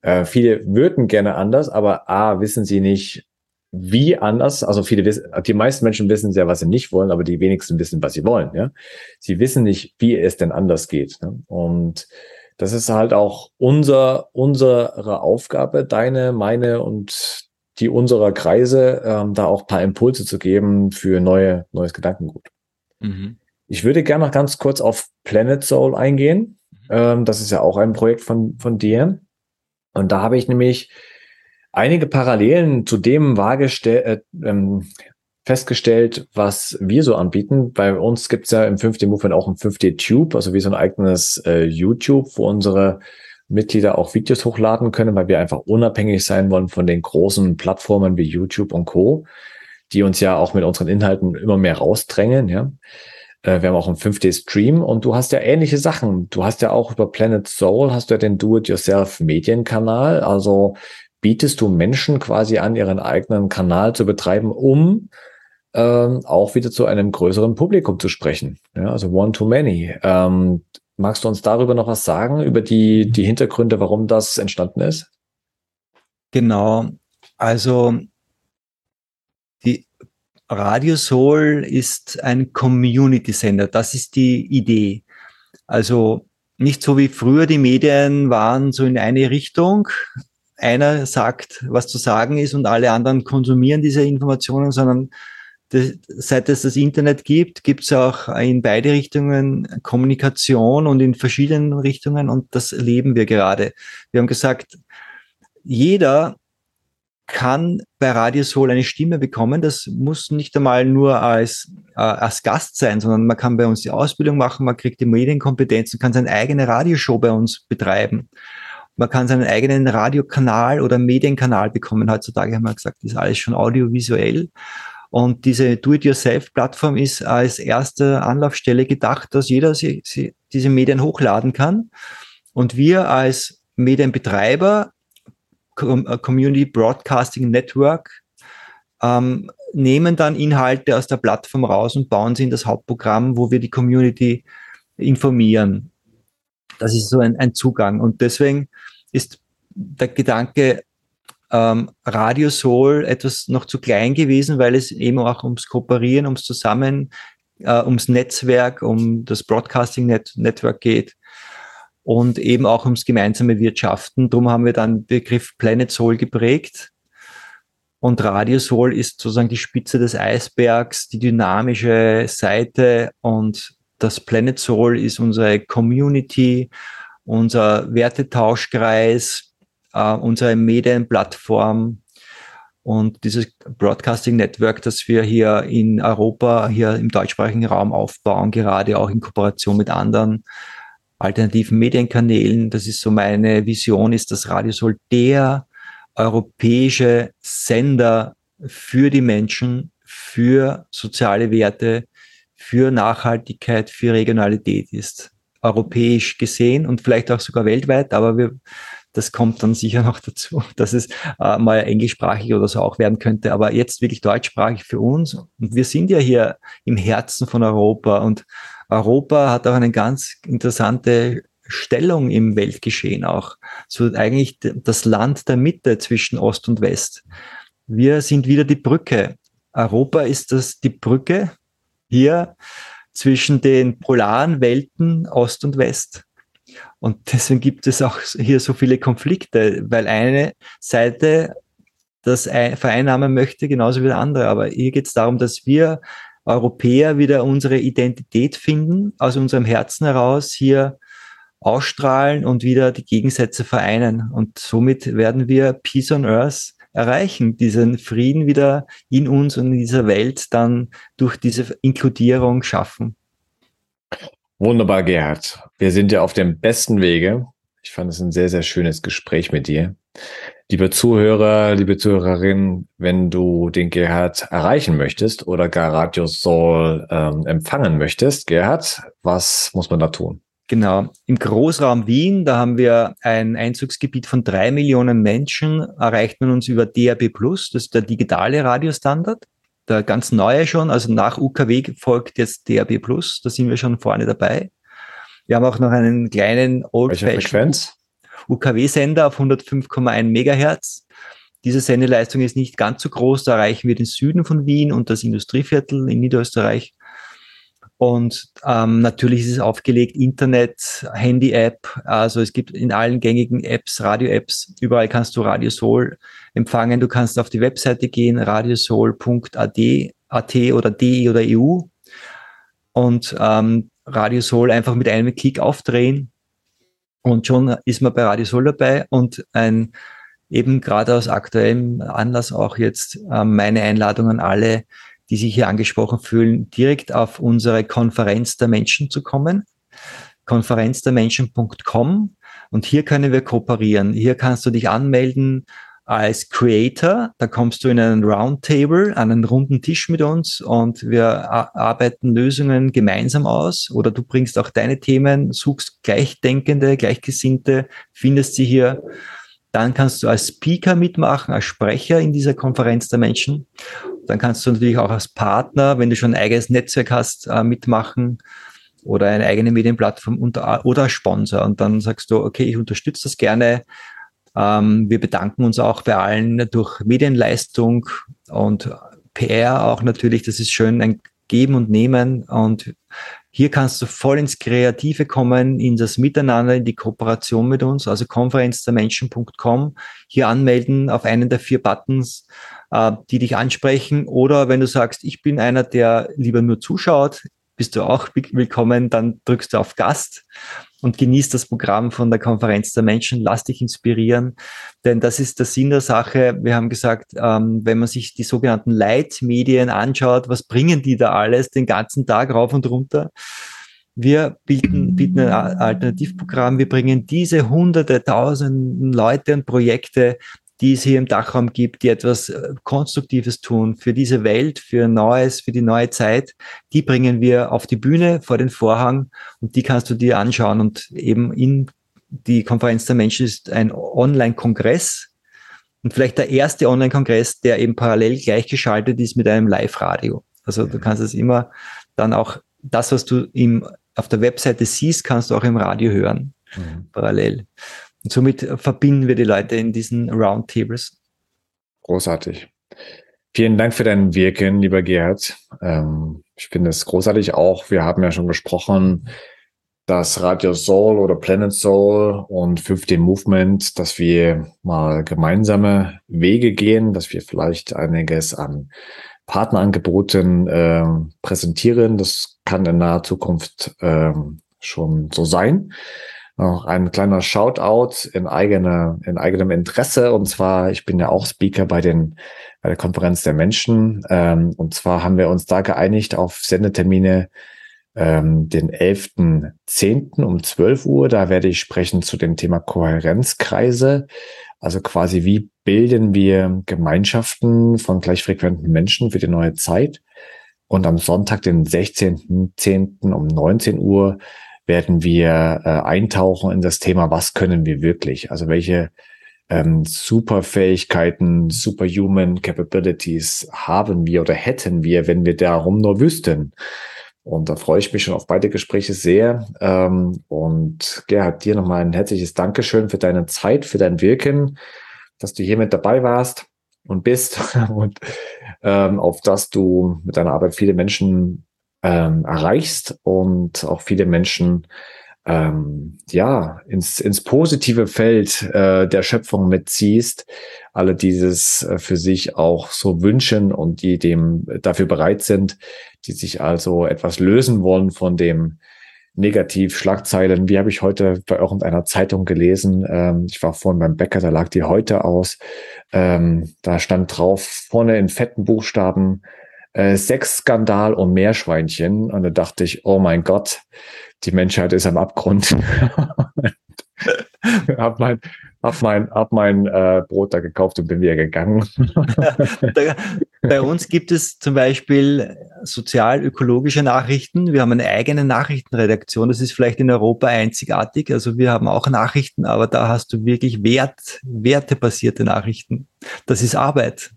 Äh, viele würden gerne anders, aber A, wissen sie nicht, wie anders. Also viele wissen, die meisten Menschen wissen sehr, was sie nicht wollen, aber die wenigsten wissen, was sie wollen. Ja, sie wissen nicht, wie es denn anders geht. Ne? Und das ist halt auch unser, unsere Aufgabe, deine, meine und die unserer Kreise, ähm, da auch paar Impulse zu geben für neue, neues Gedankengut. Mhm. Ich würde gerne noch ganz kurz auf Planet Soul eingehen. Mhm. Ähm, das ist ja auch ein Projekt von, von dir. Und da habe ich nämlich einige Parallelen zu dem äh, ähm, festgestellt, was wir so anbieten. Bei uns gibt es ja im 5D Movement auch ein 5D Tube, also wie so ein eigenes äh, YouTube, wo unsere Mitglieder auch Videos hochladen können, weil wir einfach unabhängig sein wollen von den großen Plattformen wie YouTube und Co., die uns ja auch mit unseren Inhalten immer mehr rausdrängen, ja. Äh, wir haben auch einen 5D-Stream und du hast ja ähnliche Sachen. Du hast ja auch über Planet Soul, hast du ja den Do-it-yourself-Medienkanal. Also bietest du Menschen quasi an, ihren eigenen Kanal zu betreiben, um ähm, auch wieder zu einem größeren Publikum zu sprechen. Ja, also one to many. Ähm, magst du uns darüber noch was sagen, über die, die Hintergründe, warum das entstanden ist? Genau. Also Radio Soul ist ein Community-Sender. Das ist die Idee. Also nicht so wie früher die Medien waren, so in eine Richtung. Einer sagt, was zu sagen ist und alle anderen konsumieren diese Informationen, sondern seit es das Internet gibt, gibt es auch in beide Richtungen Kommunikation und in verschiedenen Richtungen und das leben wir gerade. Wir haben gesagt, jeder kann bei Radio Soul eine Stimme bekommen. Das muss nicht einmal nur als, äh, als Gast sein, sondern man kann bei uns die Ausbildung machen, man kriegt die Medienkompetenz und kann seine eigene Radioshow bei uns betreiben. Man kann seinen eigenen Radiokanal oder Medienkanal bekommen. Heutzutage haben wir gesagt, das ist alles schon audiovisuell. Und diese Do-it-yourself-Plattform ist als erste Anlaufstelle gedacht, dass jeder sie, sie, diese Medien hochladen kann. Und wir als Medienbetreiber, Community Broadcasting Network, ähm, nehmen dann Inhalte aus der Plattform raus und bauen sie in das Hauptprogramm, wo wir die Community informieren. Das ist so ein, ein Zugang. Und deswegen ist der Gedanke, ähm, Radio Soul etwas noch zu klein gewesen, weil es eben auch ums Kooperieren, ums Zusammen, äh, ums Netzwerk, um das Broadcasting Net Network geht und eben auch ums gemeinsame Wirtschaften. Darum haben wir dann den Begriff Planet Soul geprägt. Und Radio Soul ist sozusagen die Spitze des Eisbergs, die dynamische Seite und das Planet Soul ist unsere Community, unser Wertetauschkreis, äh, unsere Medienplattform und dieses Broadcasting Network, das wir hier in Europa, hier im deutschsprachigen Raum aufbauen, gerade auch in Kooperation mit anderen alternativen Medienkanälen. Das ist so meine Vision, ist das Radio soll der europäische Sender für die Menschen, für soziale Werte, für Nachhaltigkeit, für Regionalität ist. Europäisch gesehen und vielleicht auch sogar weltweit, aber wir das kommt dann sicher noch dazu, dass es äh, mal englischsprachig oder so auch werden könnte, aber jetzt wirklich deutschsprachig für uns. Und wir sind ja hier im Herzen von Europa und Europa hat auch eine ganz interessante Stellung im Weltgeschehen auch. So eigentlich das Land der Mitte zwischen Ost und West. Wir sind wieder die Brücke. Europa ist das die Brücke hier zwischen den polaren Welten Ost und West. Und deswegen gibt es auch hier so viele Konflikte, weil eine Seite das vereinnahmen möchte, genauso wie der andere. Aber hier geht es darum, dass wir Europäer wieder unsere Identität finden, aus unserem Herzen heraus hier ausstrahlen und wieder die Gegensätze vereinen. Und somit werden wir Peace on Earth erreichen, diesen Frieden wieder in uns und in dieser Welt dann durch diese Inkludierung schaffen. Wunderbar, Gerhard. Wir sind ja auf dem besten Wege. Ich fand es ein sehr, sehr schönes Gespräch mit dir. Liebe Zuhörer, liebe Zuhörerin, wenn du den Gerhard erreichen möchtest oder gar Radio Soul ähm, empfangen möchtest, Gerhard, was muss man da tun? Genau. Im Großraum Wien, da haben wir ein Einzugsgebiet von drei Millionen Menschen, erreicht man uns über DAB+, das ist der digitale Radiostandard der ganz neue schon, also nach UKW folgt jetzt DAB+, da sind wir schon vorne dabei. Wir haben auch noch einen kleinen Old-Fashioned UKW-Sender auf 105,1 Megahertz. Diese Sendeleistung ist nicht ganz so groß, da erreichen wir den Süden von Wien und das Industrieviertel in Niederösterreich. Und ähm, natürlich ist es aufgelegt, Internet, Handy-App, also es gibt in allen gängigen Apps, Radio-Apps, überall kannst du Radio Soul empfangen. Du kannst auf die Webseite gehen, radiosoul.at AT oder DE oder EU und ähm, Radio Soul einfach mit einem Klick aufdrehen und schon ist man bei Radio Soul dabei und ein eben gerade aus aktuellem Anlass auch jetzt ähm, meine Einladung an alle, die sich hier angesprochen fühlen, direkt auf unsere Konferenz der Menschen zu kommen. Konferenzdermenschen.com und hier können wir kooperieren. Hier kannst du dich anmelden als Creator. Da kommst du in einen Roundtable, an einen runden Tisch mit uns und wir arbeiten Lösungen gemeinsam aus oder du bringst auch deine Themen, suchst Gleichdenkende, Gleichgesinnte, findest sie hier. Dann kannst du als Speaker mitmachen, als Sprecher in dieser Konferenz der Menschen. Dann kannst du natürlich auch als Partner, wenn du schon ein eigenes Netzwerk hast, äh, mitmachen oder eine eigene Medienplattform oder als Sponsor. Und dann sagst du, okay, ich unterstütze das gerne. Ähm, wir bedanken uns auch bei allen durch Medienleistung und PR auch natürlich. Das ist schön, ein Geben und Nehmen. Und hier kannst du voll ins Kreative kommen, in das Miteinander, in die Kooperation mit uns. Also konferenzdermenschen.com. Hier anmelden auf einen der vier Buttons äh, die dich ansprechen. Oder wenn du sagst, ich bin einer, der lieber nur zuschaut, bist du auch willkommen, dann drückst du auf Gast und genießt das Programm von der Konferenz der Menschen, lass dich inspirieren, denn das ist der Sinn der Sache. Wir haben gesagt, ähm, wenn man sich die sogenannten Leitmedien anschaut, was bringen die da alles den ganzen Tag rauf und runter? Wir bieten, bieten ein Alternativprogramm. Wir bringen diese hunderte, tausenden Leute und Projekte die es hier im Dachraum gibt, die etwas äh, Konstruktives tun für diese Welt, für Neues, für die neue Zeit, die bringen wir auf die Bühne vor den Vorhang und die kannst du dir anschauen. Und eben in die Konferenz der Menschen ist ein Online-Kongress und vielleicht der erste Online-Kongress, der eben parallel gleichgeschaltet ist mit einem Live-Radio. Also du kannst es immer dann auch das, was du im, auf der Webseite siehst, kannst du auch im Radio hören, mhm. parallel. Und somit verbinden wir die Leute in diesen Roundtables. Großartig. Vielen Dank für dein Wirken, lieber Gerhard. Ähm, ich finde es großartig auch. Wir haben ja schon gesprochen, dass Radio Soul oder Planet Soul und 5D Movement, dass wir mal gemeinsame Wege gehen, dass wir vielleicht einiges an Partnerangeboten äh, präsentieren. Das kann in naher Zukunft äh, schon so sein noch ein kleiner Shoutout in eigener, in eigenem Interesse. Und zwar, ich bin ja auch Speaker bei den, bei der Konferenz der Menschen. Ähm, und zwar haben wir uns da geeinigt auf Sendetermine ähm, den 11.10. um 12 Uhr. Da werde ich sprechen zu dem Thema Kohärenzkreise. Also quasi, wie bilden wir Gemeinschaften von gleichfrequenten Menschen für die neue Zeit? Und am Sonntag, den 16.10. um 19 Uhr, werden wir äh, eintauchen in das Thema, was können wir wirklich? Also welche ähm, Superfähigkeiten, Superhuman Capabilities haben wir oder hätten wir, wenn wir darum nur wüssten? Und da freue ich mich schon auf beide Gespräche sehr. Ähm, und Gerhard, dir nochmal ein herzliches Dankeschön für deine Zeit, für dein Wirken, dass du hier mit dabei warst und bist und ähm, auf dass du mit deiner Arbeit viele Menschen ähm, erreichst und auch viele Menschen ähm, ja ins, ins positive Feld äh, der Schöpfung mitziehst, alle dieses äh, für sich auch so wünschen und die dem dafür bereit sind, die sich also etwas lösen wollen von dem Negativ-Schlagzeilen. Wie habe ich heute bei irgendeiner Zeitung gelesen? Ähm, ich war vorhin beim Bäcker, da lag die heute aus. Ähm, da stand drauf, vorne in fetten Buchstaben, äh, Sexskandal und Meerschweinchen. Und da dachte ich, oh mein Gott, die Menschheit ist am Abgrund. hab mein, hab mein, hab mein äh, Brot da gekauft und bin wieder gegangen. Bei uns gibt es zum Beispiel sozial-ökologische Nachrichten. Wir haben eine eigene Nachrichtenredaktion. Das ist vielleicht in Europa einzigartig. Also wir haben auch Nachrichten, aber da hast du wirklich Wert, wertebasierte Nachrichten. Das ist Arbeit.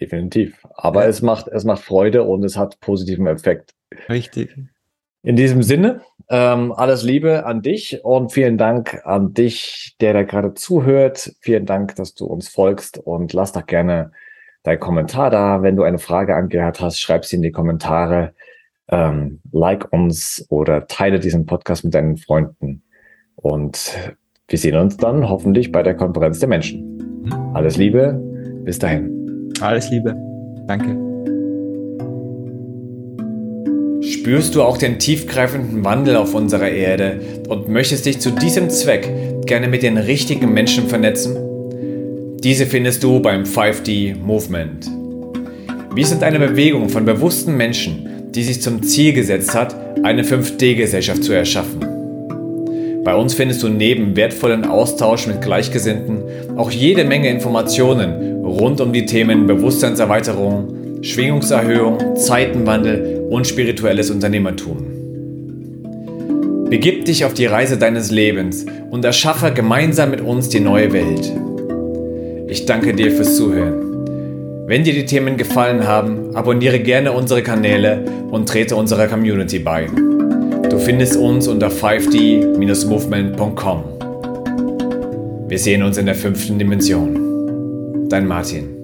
Definitiv. Aber ja. es macht, es macht Freude und es hat positiven Effekt. Richtig. In diesem Sinne, ähm, alles Liebe an dich und vielen Dank an dich, der da gerade zuhört. Vielen Dank, dass du uns folgst und lass doch gerne deinen Kommentar da. Wenn du eine Frage an Gerhard hast, schreib sie in die Kommentare. ähm, like uns oder teile diesen Podcast mit deinen Freunden. Und wir sehen uns dann hoffentlich bei der Konferenz der Menschen. Mhm. Alles Liebe, bis dahin. Alles Liebe. Danke. Spürst du auch den tiefgreifenden Wandel auf unserer Erde und möchtest dich zu diesem Zweck gerne mit den richtigen Menschen vernetzen? Diese findest du beim 5D Movement. Wir sind eine Bewegung von bewussten Menschen, die sich zum Ziel gesetzt hat, eine 5D-Gesellschaft zu erschaffen. Bei uns findest du neben wertvollen Austausch mit Gleichgesinnten auch jede Menge Informationen rund um die Themen Bewusstseinserweiterung, Schwingungserhöhung, Zeitenwandel und spirituelles Unternehmertum. Begib dich auf die Reise deines Lebens und erschaffe gemeinsam mit uns die neue Welt. Ich danke dir fürs Zuhören. Wenn dir die Themen gefallen haben, abonniere gerne unsere Kanäle und trete unserer Community bei. Du findest uns unter 5d-movement.com. Wir sehen uns in der fünften Dimension. Dein Martin.